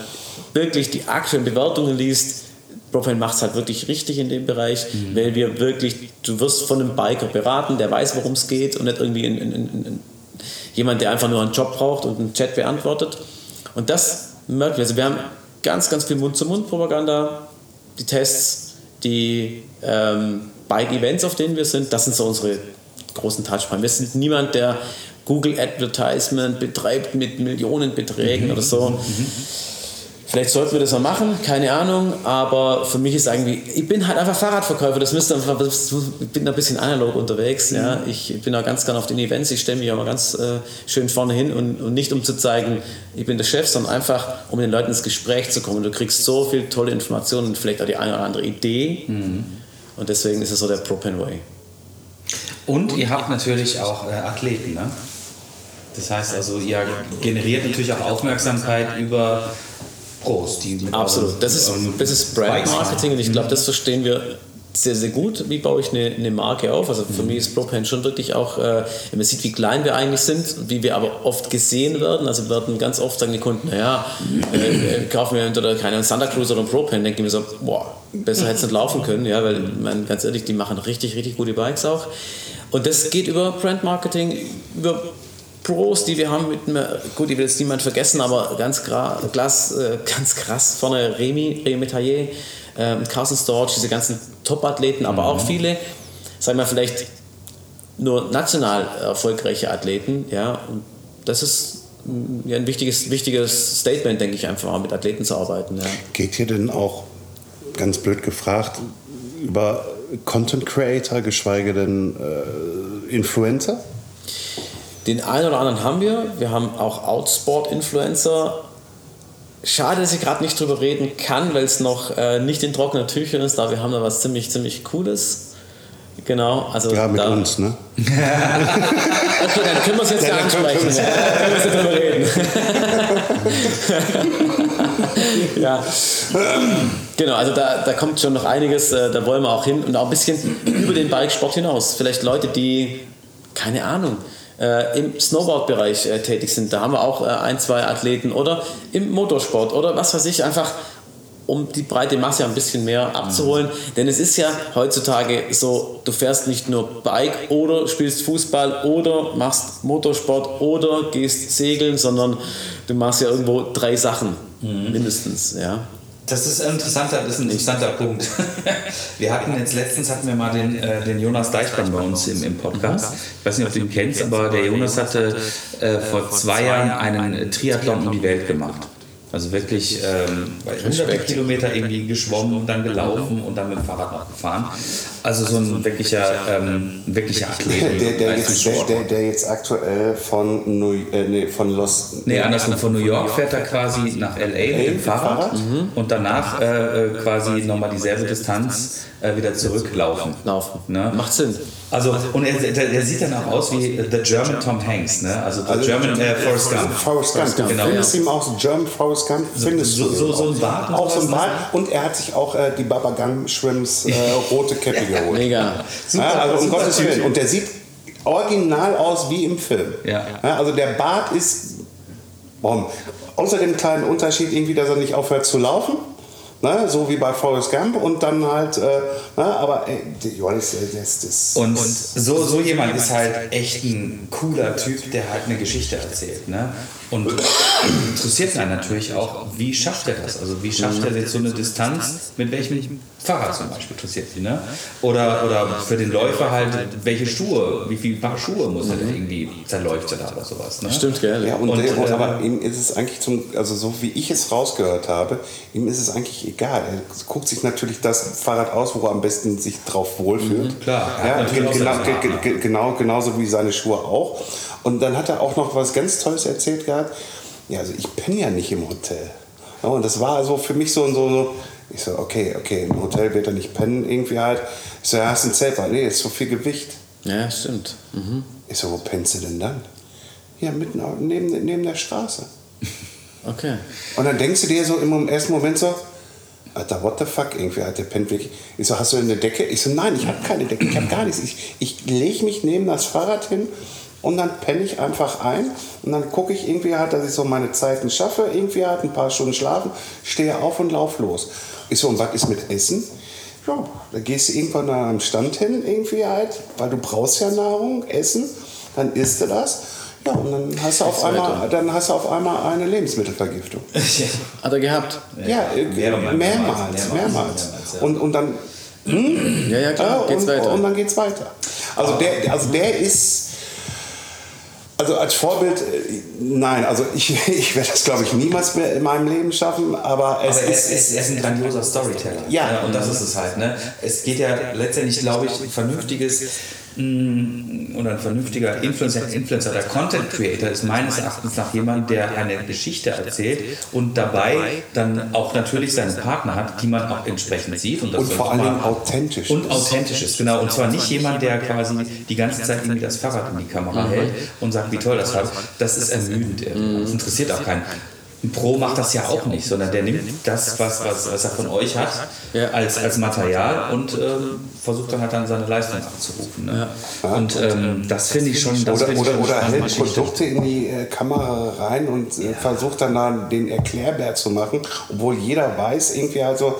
wirklich die aktuellen Bewertungen liest, Propane macht es halt wirklich richtig in dem Bereich, weil wir wirklich, du wirst von einem Biker beraten, der weiß, worum es geht und nicht irgendwie ein, ein, ein, jemand, der einfach nur einen Job braucht und einen Chat beantwortet. Und das merken wir. Also wir haben ganz, ganz viel Mund-zu-Mund-Propaganda, die Tests, die ähm, Bike-Events, auf denen wir sind, das sind so unsere großen Touchpoints. Wir sind niemand, der Google Advertisement betreibt mit Millionenbeträgen oder so. Vielleicht sollten wir das mal machen, keine Ahnung, aber für mich ist eigentlich, ich bin halt einfach Fahrradverkäufer, das müsste einfach, ich bin da ein bisschen analog unterwegs, ja. ich bin da ganz gerne auf den Events, ich stelle mich ja mal ganz äh, schön vorne hin und, und nicht um zu zeigen, ich bin der Chef, sondern einfach, um mit den Leuten ins Gespräch zu kommen. Du kriegst so viel tolle Informationen und vielleicht auch die eine oder andere Idee und deswegen ist es so der Propane Way. Und ihr habt natürlich auch äh, Athleten, ne? Das heißt also, ihr generiert natürlich auch Aufmerksamkeit über Pros, die mit Absolut. Das ist, das ist Brand Marketing und ich glaube, das verstehen wir sehr, sehr gut. Wie baue ich eine, eine Marke auf? Also für mich ist Propane schon wirklich auch, äh, wenn man sieht, wie klein wir eigentlich sind, wie wir aber oft gesehen werden. Also wir werden ganz oft sagen die Kunden, naja, äh, äh, kaufen wir entweder keine Santa Cruz oder einen Propane, denke ich mir so, boah, besser hätte es nicht laufen können, ja, weil man, ganz ehrlich, die machen richtig, richtig gute Bikes auch. Und das geht über Brand Marketing, über Pros, die wir haben mit gut, ich will jetzt niemand vergessen, aber ganz, gra, Glas, äh, ganz krass, vorne Remy, Remy Metayer, ähm, Carson Storch, diese ganzen Top-Athleten, aber auch viele, sagen wir vielleicht nur national erfolgreiche Athleten, ja, und das ist mm, ja, ein wichtiges, wichtiges Statement, denke ich einfach, mit Athleten zu arbeiten. Ja. Geht ihr denn auch, ganz blöd gefragt, über Content Creator, geschweige denn äh, Influencer? Den einen oder anderen haben wir. Wir haben auch Outsport-Influencer. Schade, dass ich gerade nicht drüber reden kann, weil es noch äh, nicht in trockenen Tüchern ist, da wir haben da was ziemlich, ziemlich Cooles. Genau, also Ja, mit da, uns, ne? Okay, dann können wir es jetzt ja, ansprechen. es- Ja, dann können wir jetzt drüber reden. ja. Genau, also da, da kommt schon noch einiges, äh, da wollen wir auch hin und auch ein bisschen über den Bikesport hinaus. Vielleicht Leute, die, keine Ahnung, äh, im Snowboard-Bereich äh, tätig sind, da haben wir auch äh, ein, zwei Athleten oder im Motorsport oder was weiß ich, einfach um die breite Masse ein bisschen mehr abzuholen. Denn es ist ja heutzutage so, du fährst nicht nur Bike oder spielst Fußball oder machst Motorsport oder gehst segeln, sondern du machst ja irgendwo drei Sachen mindestens. Ja. Das ist ein interessanter, das ist ein interessanter Punkt. Wir hatten jetzt letztens hatten wir mal den, äh, den Jonas Deichmann bei uns im, im Podcast. Ich weiß nicht, ob du ihn kennst, aber der Jonas hatte äh, vor zwei Jahren einen Triathlon um die Welt gemacht. Also wirklich ähm, hunderte Kilometer irgendwie geschwommen und dann gelaufen und dann mit dem Fahrrad noch gefahren. Also so ein wirklicher, ähm, ein wirklicher Athlet. Der, der, jetzt, der, der, jetzt aktuell von, New, äh, nee, von Los. Nee, andersrum. Von New York fährt er quasi nach LA mit dem Fahrrad und danach äh, äh, quasi nochmal dieselbe Distanz äh, wieder zurücklaufen. Laufen. Ne? Macht Sinn. Also, und er, der, der sieht dann auch aus wie The German Tom Hanks, ne? Also The German äh, Forrest Gump. Forrest Gump. Gump, Du genau. findest ihm auch so German Forrest Gump. Findest so- du so- so ein Bart und Auch so ein Bart. Und er hat sich auch äh, die Baba Gun Shrimps äh, rote Käppi geholt. Mega. ja, also um super Gottes. Willen. Und der sieht original aus wie im Film. Ja. also der Bart ist. Warum? Außer dem kleinen Unterschied irgendwie, dass er nicht aufhört zu laufen. Ne, so wie bei Forrest Gump und dann halt, äh, ne, aber ey, die- Johannes, äh, das, das, Und so, so jemand ist halt echt ein cooler Typ, der halt eine Geschichte erzählt. Ne? Und interessiert einen natürlich auch, wie schafft er das? Also wie schafft er jetzt so eine Distanz, mit welchem Fahrrad zum Beispiel interessiert ihn. Ne? Oder, oder für den Läufer halt, welche Schuhe, wie viele Paar Schuhe muss er denn irgendwie zerläuft er da oder sowas. Ne? Stimmt, gell? Ja, und, Und, und äh, aber ihm ist es eigentlich zum, also so wie ich es rausgehört habe, ihm ist es eigentlich egal. Er guckt sich natürlich das Fahrrad aus, wo er am besten sich drauf wohlfühlt. klar. Er hat Ja, auch genau, genau, genauso wie seine Schuhe auch. Und dann hat er auch noch was ganz Tolles erzählt gehabt. Ja, also ich penne ja nicht im Hotel. Ja, und das war so für mich so, so, so ich so, okay, okay, im Hotel wird er nicht pennen, irgendwie halt. Ich so, ja, hast du ein Zelt? Nee, ist so viel Gewicht. Ja, stimmt. Mhm. Ich so, wo pennst du denn dann? Ja, mitten neben, neben der Straße. Okay. Und dann denkst du dir so im ersten Moment so, Alter, what the fuck, irgendwie der pennt wirklich. Ich so, hast du eine Decke? Ich so, nein, ich habe keine Decke, ich habe gar nichts. Ich, ich lege mich neben das Fahrrad hin und dann penne ich einfach ein und dann gucke ich irgendwie halt, dass ich so meine Zeiten schaffe, irgendwie halt ein paar Stunden schlafen, stehe auf und lauf los. Ich so, und was ist mit Essen? Ja, da gehst du irgendwann an einem Stand hin, irgendwie halt, weil du brauchst ja Nahrung, Essen, dann isst du das. Ja, und dann hast du auf einmal, dann hast du auf einmal eine Lebensmittelvergiftung. Hat er gehabt? Ja, äh, Mehrmals, mehrmals, mehrmals, mehrmals. ja. Und, und dann Ja, ja, klar. ja, Geht's und, weiter. und dann geht's weiter. Also der, also der ist also als Vorbild, äh, nein, also ich, ich werde das glaube ich niemals mehr in meinem Leben schaffen, aber es Aber er ist, ist, er ist ein grandioser Storyteller. Ja. Und das ist es halt. Ne? Es geht ja letztendlich, glaube ich, ein vernünftiges oder ein vernünftiger Influencer, Influencer, der Content Creator ist meines Erachtens nach jemand, der eine Geschichte erzählt und dabei dann auch natürlich seine Partner hat, die man auch entsprechend sieht. Und, das und vor Dingen authentisch. und authentisch ist, genau. Und zwar nicht jemand, der quasi die ganze Zeit irgendwie das Fahrrad in die Kamera hält und sagt, wie toll das war. Das ist ermüdend. Das interessiert auch keinen. Ein Pro macht das ja auch nicht, sondern der nimmt das, was, was, was er von euch hat, Ja. als, als Material und ähm, versucht dann halt dann seine Leistung abzurufen. Ne? Und ähm, das finde ich schon. Das Oder, ich oder, schon oder hält. Produkte in die äh, Kamera rein und äh, versucht dann da den Erklärbär zu machen, obwohl jeder weiß, irgendwie also,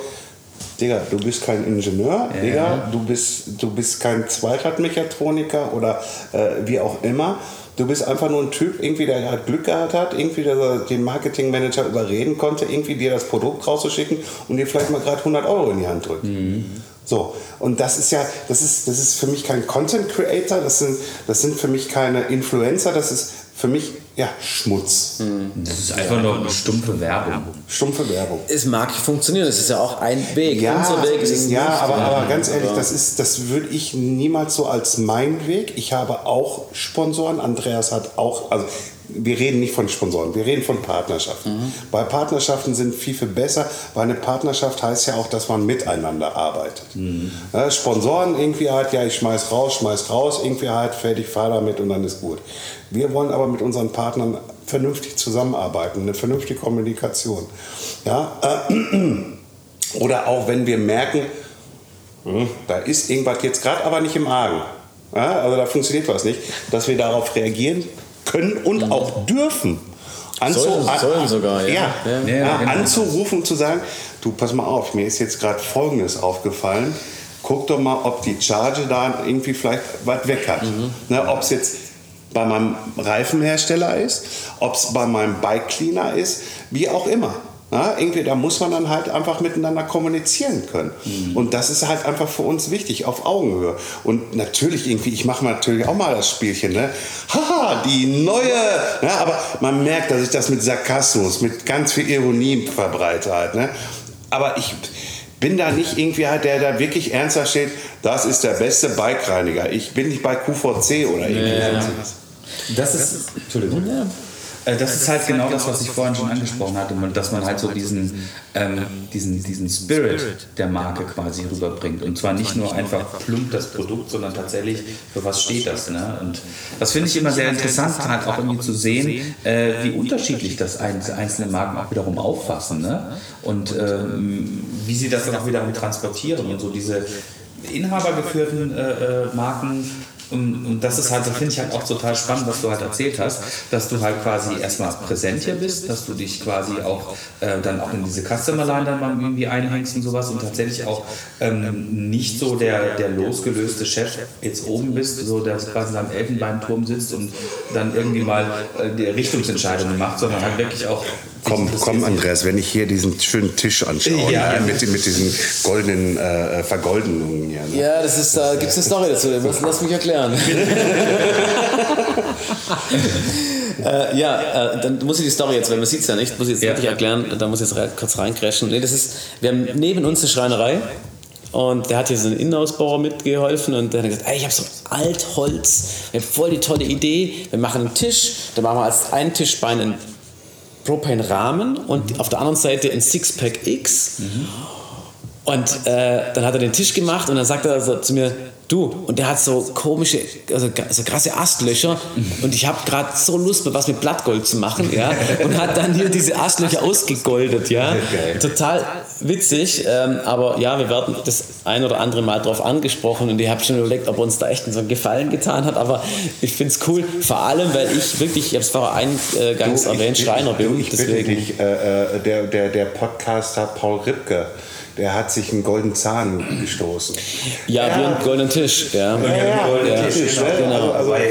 Digga, du bist kein Ingenieur, Digga, du bist, du bist kein Zweiradmechatroniker oder äh, wie auch immer. Du bist einfach nur ein Typ, irgendwie, der gerade Glück gehabt hat, irgendwie, dass er den Marketingmanager überreden konnte, irgendwie dir das Produkt rauszuschicken und dir vielleicht mal gerade 100 Euro in die Hand drückt. So, und das ist ja, das ist, das ist für mich kein Content Creator, das sind, das sind für mich keine Influencer, das ist für mich, ja, Schmutz. Das ist einfach nur eine stumpfe Werbung. Stumpfe Werbung. Es mag funktionieren, es ist ja auch ein Weg. Unser Weg ist es ja, nicht. aber, aber ganz ehrlich, das, ist, das würde ich niemals so als mein Weg. Ich habe auch Sponsoren. Andreas hat auch, also wir reden nicht von Sponsoren, wir reden von Partnerschaften. Bei Partnerschaften sind viel, viel besser, weil eine Partnerschaft heißt ja auch, dass man miteinander arbeitet. Ja, Sponsoren irgendwie halt, ja, ich schmeiß raus, schmeiß raus, irgendwie halt, fertig, fahr damit und dann ist gut. Wir wollen aber mit unseren Partnern vernünftig zusammenarbeiten, eine vernünftige Kommunikation. Ja, äh, oder auch wenn wir merken, hm, da ist irgendwas jetzt gerade aber nicht im Argen. Ja, also da funktioniert was nicht, dass wir darauf reagieren können und auch dürfen. Anzu Sollen- sollen sogar, ja. ja. Ja. Ja, genau. Anzurufen und zu sagen, du pass mal auf, mir ist jetzt gerade Folgendes aufgefallen. Guck doch mal, ob die Charge da irgendwie vielleicht was weg hat. Ne, ob es jetzt bei meinem Reifenhersteller ist, ob es bei meinem Bike Cleaner ist, wie auch immer. Ja, irgendwie, da muss man dann halt einfach miteinander kommunizieren können. Und das ist halt einfach für uns wichtig, auf Augenhöhe. Und natürlich irgendwie, ich mache natürlich auch mal das Spielchen, ne? Haha, die neue, ja, aber man merkt, dass ich das mit Sarkasmus, mit ganz viel Ironie verbreite halt, ne? Aber ich bin da nicht irgendwie halt, der da wirklich ernsthaft steht, das ist der beste Bikereiniger. Ich bin nicht bei QVC oder irgendwie Ja. Das ist, Entschuldigung. Äh, Das ist halt genau das, was ich vorhin schon angesprochen hatte, dass man halt so diesen, ähm, diesen, diesen Spirit der Marke quasi rüberbringt. Und zwar nicht nur einfach plump das Produkt, sondern tatsächlich, für was steht das. Ne? Und das finde ich immer sehr interessant, halt auch irgendwie zu sehen, äh, wie unterschiedlich das ein- einzelne Marken auch wiederum auffassen. Ne? Und ähm, wie sie das dann auch wiederum transportieren. Und so diese inhabergeführten äh, äh, Marken und, und das ist halt, das finde ich halt auch total spannend, was du halt erzählt hast, dass du halt quasi erstmal präsent hier bist, dass du dich quasi auch äh, dann auch in diese Customer Line dann mal irgendwie einhängst und sowas und tatsächlich auch ähm, nicht so der, der losgelöste Chef jetzt oben bist, so der quasi am Elfenbeinturm sitzt und dann irgendwie mal äh, die Richtungsentscheidungen macht, sondern halt wirklich auch Komm, komm, Andreas, wenn ich hier diesen schönen Tisch anschaue, Ja. ne, mit, mit diesen goldenen äh, Vergoldungen hier. Ne? Ja, das ist, da gibt es eine Story dazu, lass, lass mich erklären. äh, ja, äh, dann muss ich die Story jetzt, weil man sieht es ja nicht, muss ich jetzt Ja. wirklich erklären, da muss ich jetzt re- kurz reincrashen. Nee, das ist, wir haben neben uns eine Schreinerei und der hat hier so einen Innenausbauer mitgeholfen und der hat gesagt, ey, ich habe so Altholz, ich habe voll die tolle Idee, wir machen einen Tisch, da machen wir als ein Tischbein einen Propane-Rahmen und auf der anderen Seite ein Sixpack X. Und äh, dann hat er den Tisch gemacht und dann sagt er so zu mir, du, und der hat so komische, also so krasse Astlöcher und ich habe gerade so Lust, mal was mit Blattgold zu machen, ja, und hat dann hier diese Astlöcher ausgegoldet, ja. Total witzig, ähm, aber ja, wir werden das ein oder andere Mal drauf angesprochen und ich habe schon überlegt, ob er uns da echt so einen Gefallen getan hat, aber ich finde es cool, vor allem, weil ich wirklich, ich habe es vorher eingangs erwähnt, Schreiner bin, Ich bitte deswegen. dich, äh, äh, der, der, der Podcaster Paul Ripke, der hat sich einen goldenen Zahn gestoßen. Ja, wie ein goldener Tisch, ja. ja, Tisch, ne? Genau. Also, also,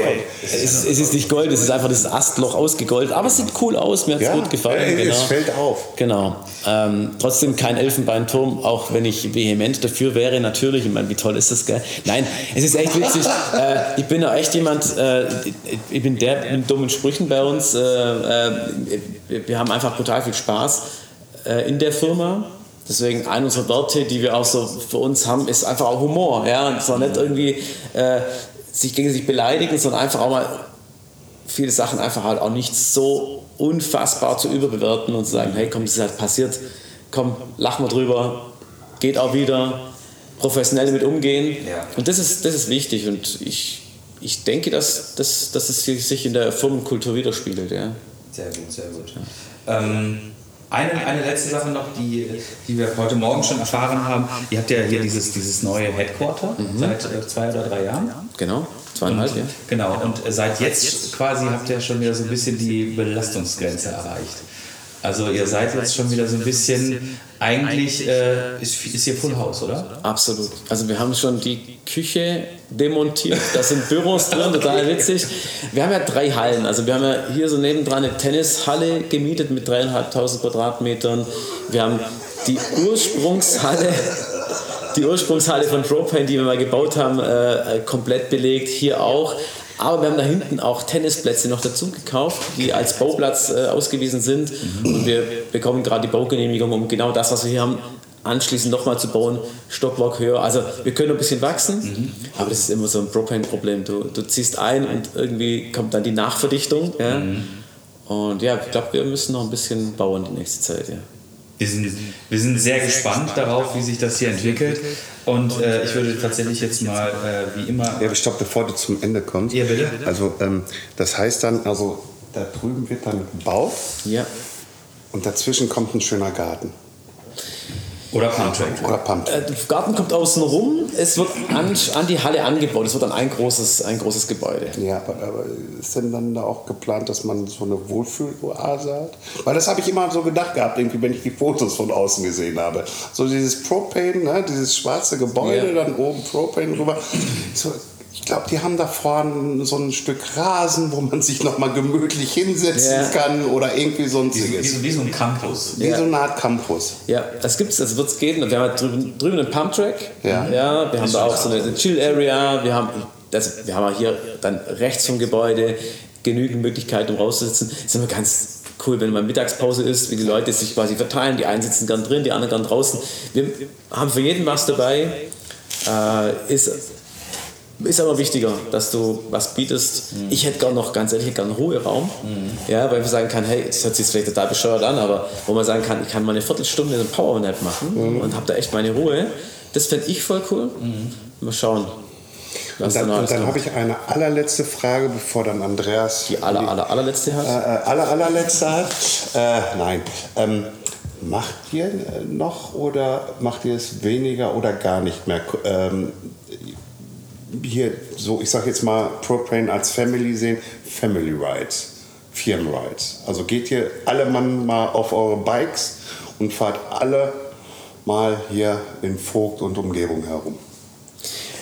Es ist, es ist nicht Gold, es ist einfach das Astloch ausgegoldet, aber es sieht cool aus, mir hat es ja, gut gefallen. äh, genau. Es fällt auf. Genau. Ähm, trotzdem kein Elfenbeinturm, auch wenn ich vehement dafür wäre, natürlich. Ich meine, wie toll ist das, gell? Nein, es ist echt witzig. äh, ich bin ja echt jemand, äh, ich bin der mit dummen Sprüchen bei uns. Äh, äh, wir- wir haben einfach brutal viel Spaß äh, in der Firma. Deswegen ein unserer Werte, die wir auch so für uns haben, ist einfach auch Humor. Ja? Und zwar nicht irgendwie äh, sich gegenseitig beleidigen, sondern einfach auch mal viele Sachen einfach halt auch nicht so unfassbar zu überbewerten und zu sagen, hey komm, das ist halt passiert, komm, lachen wir drüber, geht auch wieder, professionell damit umgehen. Ja. Und das ist, das ist wichtig und ich, ich denke, dass, dass, dass es sich in der Firmenkultur widerspiegelt. Ja. Sehr gut, sehr gut. Ähm, eine, eine letzte Sache noch, die, die wir heute Morgen schon erfahren haben. Ihr habt ja hier dieses, dieses neue Headquarter seit äh, zwei oder drei Jahren. Genau, zweieinhalb, ja. Genau, und äh, seit jetzt quasi habt ihr schon wieder so ein bisschen die Belastungsgrenze erreicht. Also ihr seid jetzt schon wieder so ein bisschen, eigentlich äh, ist, ist hier Full House, oder? Absolut. Also wir haben schon die Küche demontiert, da sind Büros drin, total witzig. Wir haben ja drei Hallen. Also wir haben ja hier so nebendran eine Tennishalle gemietet mit dreieinhalbtausend Quadratmetern. Wir haben die Ursprungshalle, die Ursprungshalle von Propane, die wir mal gebaut haben, äh, komplett belegt. Hier auch. Aber wir haben da hinten auch Tennisplätze noch dazu gekauft, die als Bauplatz äh, ausgewiesen sind. Und wir bekommen gerade die Baugenehmigung, um genau das, was wir hier haben, anschließend nochmal zu bauen, Stockwerk höher. Also wir können ein bisschen wachsen, aber das ist immer so ein Propane-Problem. Du, du ziehst ein und irgendwie kommt dann die Nachverdichtung. Ja? Und ja, ich glaube, wir müssen noch ein bisschen bauen die nächste Zeit. Ja. Wir sind, wir sind sehr gespannt darauf, wie sich das hier entwickelt. Und äh, ich würde tatsächlich jetzt mal, äh, wie immer, Ja, stopp, bevor du zum Ende kommst. Ja, bitte. Also, ähm, das heißt dann, also da drüben wird dann gebaut ja. und dazwischen kommt ein schöner Garten. Oder Pumptrack. Oder Pump. Äh, Der Garten kommt außen rum, es wird an, an die Halle angebaut, es wird dann ein großes, ein großes Gebäude. Ja, aber, aber ist denn dann da auch geplant, dass man so eine Wohlfühloase hat? Weil das habe ich immer so gedacht gehabt, irgendwie, wenn ich die Fotos von außen gesehen habe. So dieses Propane, ne, dieses schwarze Gebäude, Ja. dann oben Propane rüber. So, Ich glaube, die haben da vorne so ein Stück Rasen, wo man sich noch mal gemütlich hinsetzen Ja. kann oder irgendwie Wie, sonstiges. so- wie so ein Campus. Wie Ja. so eine Art Campus. Ja, das gibt's, das wird's geben. Wir haben halt drüben, drüben einen Pumptrack. Ja. ja wir haben da auch so eine, eine Chill-Area. Wir haben, das, wir haben auch hier dann rechts vom Gebäude genügend Möglichkeiten, um rauszusitzen. ist immer ganz cool, wenn mal Mittagspause ist, wie die Leute sich quasi verteilen. Die einen sitzen gern drin, die anderen gern draußen. Wir haben für jeden was dabei. Äh, ist, ist aber wichtiger, dass du was bietest. Ich hätte gern noch, ganz ehrlich, gern einen Ruheraum. Ja, weil man sagen kann, hey, das hört sich vielleicht total bescheuert an, aber wo man sagen kann, ich kann mal eine Viertelstunde eine Powernap machen und habe da echt meine Ruhe. Das fände ich voll cool. Mal schauen. Was Und dann, dann habe ich eine allerletzte Frage, bevor dann Andreas Die aller, aller, allerletzte hat. äh, äh, aller, allerletzte hat. Äh, nein. Ähm, macht ihr äh, noch oder macht ihr es weniger oder gar nicht mehr? Ähm, hier, so, ich sage jetzt mal, Propane als Family sehen, Family Rides, Firmenrides. Also geht ihr alle Mann mal auf eure Bikes und fahrt alle mal hier in Vogt und Umgebung herum.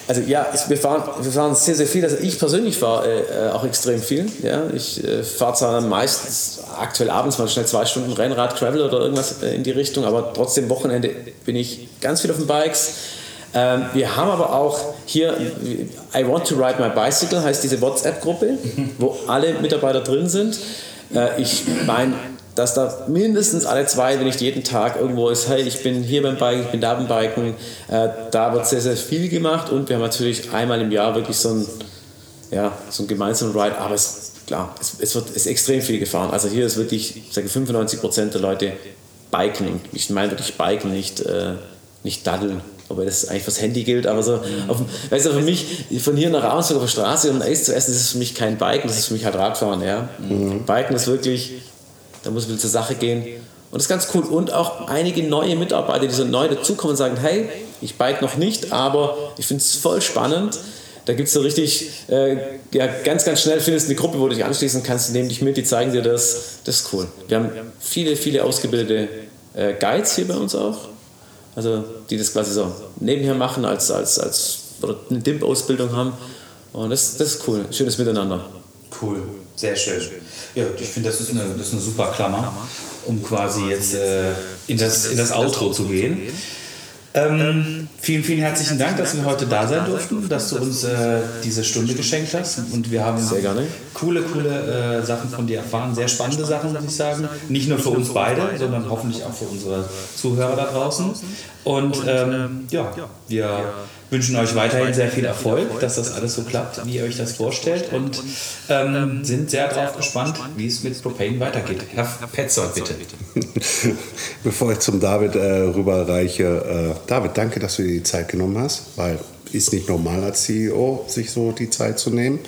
Also ja, wir fahren, wir fahren sehr, sehr viel. Also ich persönlich fahre äh, äh, auch extrem viel. Ja? Ich äh, fahre zwar meistens aktuell abends mal schnell zwei Stunden Rennrad, Travel oder irgendwas äh, in die Richtung, aber trotzdem Wochenende bin ich ganz viel auf den Bikes. Ähm, wir haben aber auch hier I Want to Ride My Bicycle, heißt diese WhatsApp-Gruppe, wo alle Mitarbeiter drin sind. Äh, ich meine, dass da mindestens alle zwei, wenn nicht jeden Tag irgendwo ist, hey, ich bin hier beim Biken, ich bin da beim Biken. Äh, da wird sehr, sehr viel gemacht und wir haben natürlich einmal im Jahr wirklich so ein, ja, so ein gemeinsamen Ride, aber es, klar, es, es wird ist extrem viel gefahren. Also hier ist wirklich, ich sage 95 Prozent der Leute biken ich meine wirklich biken, nicht, äh, nicht daddeln. Wobei das eigentlich fürs Handy gilt, aber so, auf, dem- weißt du, für mich, von hier nach Ravensburg auf der Straße um ein Eis zu essen, das ist für mich kein Biken, das ist für mich halt Radfahren, ja. Biken ist wirklich, da muss man zur Sache gehen. Und das ist ganz cool. Und auch einige neue Mitarbeiter, die so neu dazukommen und sagen, hey, ich bike noch nicht, aber ich finde es voll spannend. Da gibt es so richtig, äh, ja, ganz, ganz schnell findest du eine Gruppe, wo du dich anschließen kannst, nehmen dich mit, die zeigen dir das. Das ist cool. Wir haben viele, viele ausgebildete äh, Guides hier bei uns auch. Also, die das quasi so nebenher machen, als, als, als eine DIMP-Ausbildung haben. Und das, das ist cool. Schönes Miteinander. Cool, sehr schön. Ja, ich finde, das, ist eine- das ist eine super Klammer, um quasi jetzt äh, in, das, in das Outro zu gehen. Ähm, vielen, vielen herzlichen Dank, dass wir heute da sein durften, dass du uns äh, diese Stunde geschenkt hast. Und wir haben coole, coole äh, Sachen von dir erfahren. Sehr spannende Sachen, muss ich sagen. Nicht nur für uns beide, sondern hoffentlich auch für unsere Zuhörer da draußen. Und ähm, ja, wir wünschen euch weiterhin sehr viel Erfolg, dass das alles so klappt, wie ihr euch das vorstellt. Und ähm, sind sehr darauf gespannt, wie es mit Propane weitergeht. Herr Petzold, bitte. Bevor ich zum David äh, rüberreiche, äh, David, danke, dass du dir die Zeit genommen hast, weil ist nicht normal als CEO, sich so die Zeit zu nehmen.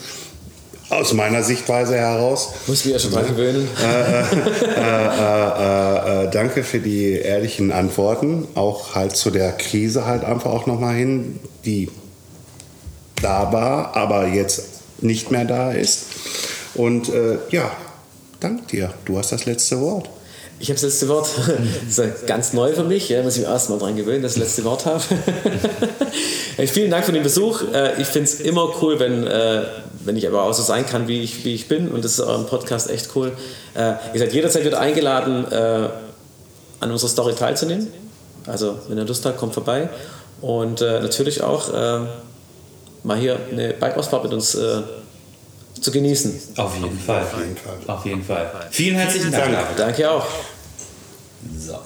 Aus meiner Sichtweise heraus. Muss mich ja schon dran gewöhnen. Äh, äh, äh, danke für die ehrlichen Antworten, auch halt zu der Krise halt einfach auch nochmal hin, die da war, aber jetzt nicht mehr da ist. Und äh, ja, dank dir. Du hast das letzte Wort. Ich habe das letzte Wort. Das ist ganz neu für mich. Ja, muss ich mir erstmal dran gewöhnen, dass ich das letzte Wort habe. Hey, Vielen Dank für den Besuch. Äh, Ich finde es immer cool, wenn, äh, wenn ich aber auch so sein kann, wie ich, wie ich bin. Und das ist eurem Podcast echt cool. Äh, Ihr seid jederzeit wieder eingeladen, an unserer Story teilzunehmen. Also, wenn ihr Lust habt, kommt vorbei. Und äh, natürlich auch äh, mal hier eine Bike-Ausfahrt mit uns äh, zu genießen. Auf jeden Fall. Auf jeden Fall. Vielen herzlichen Dank. Danke auch. So.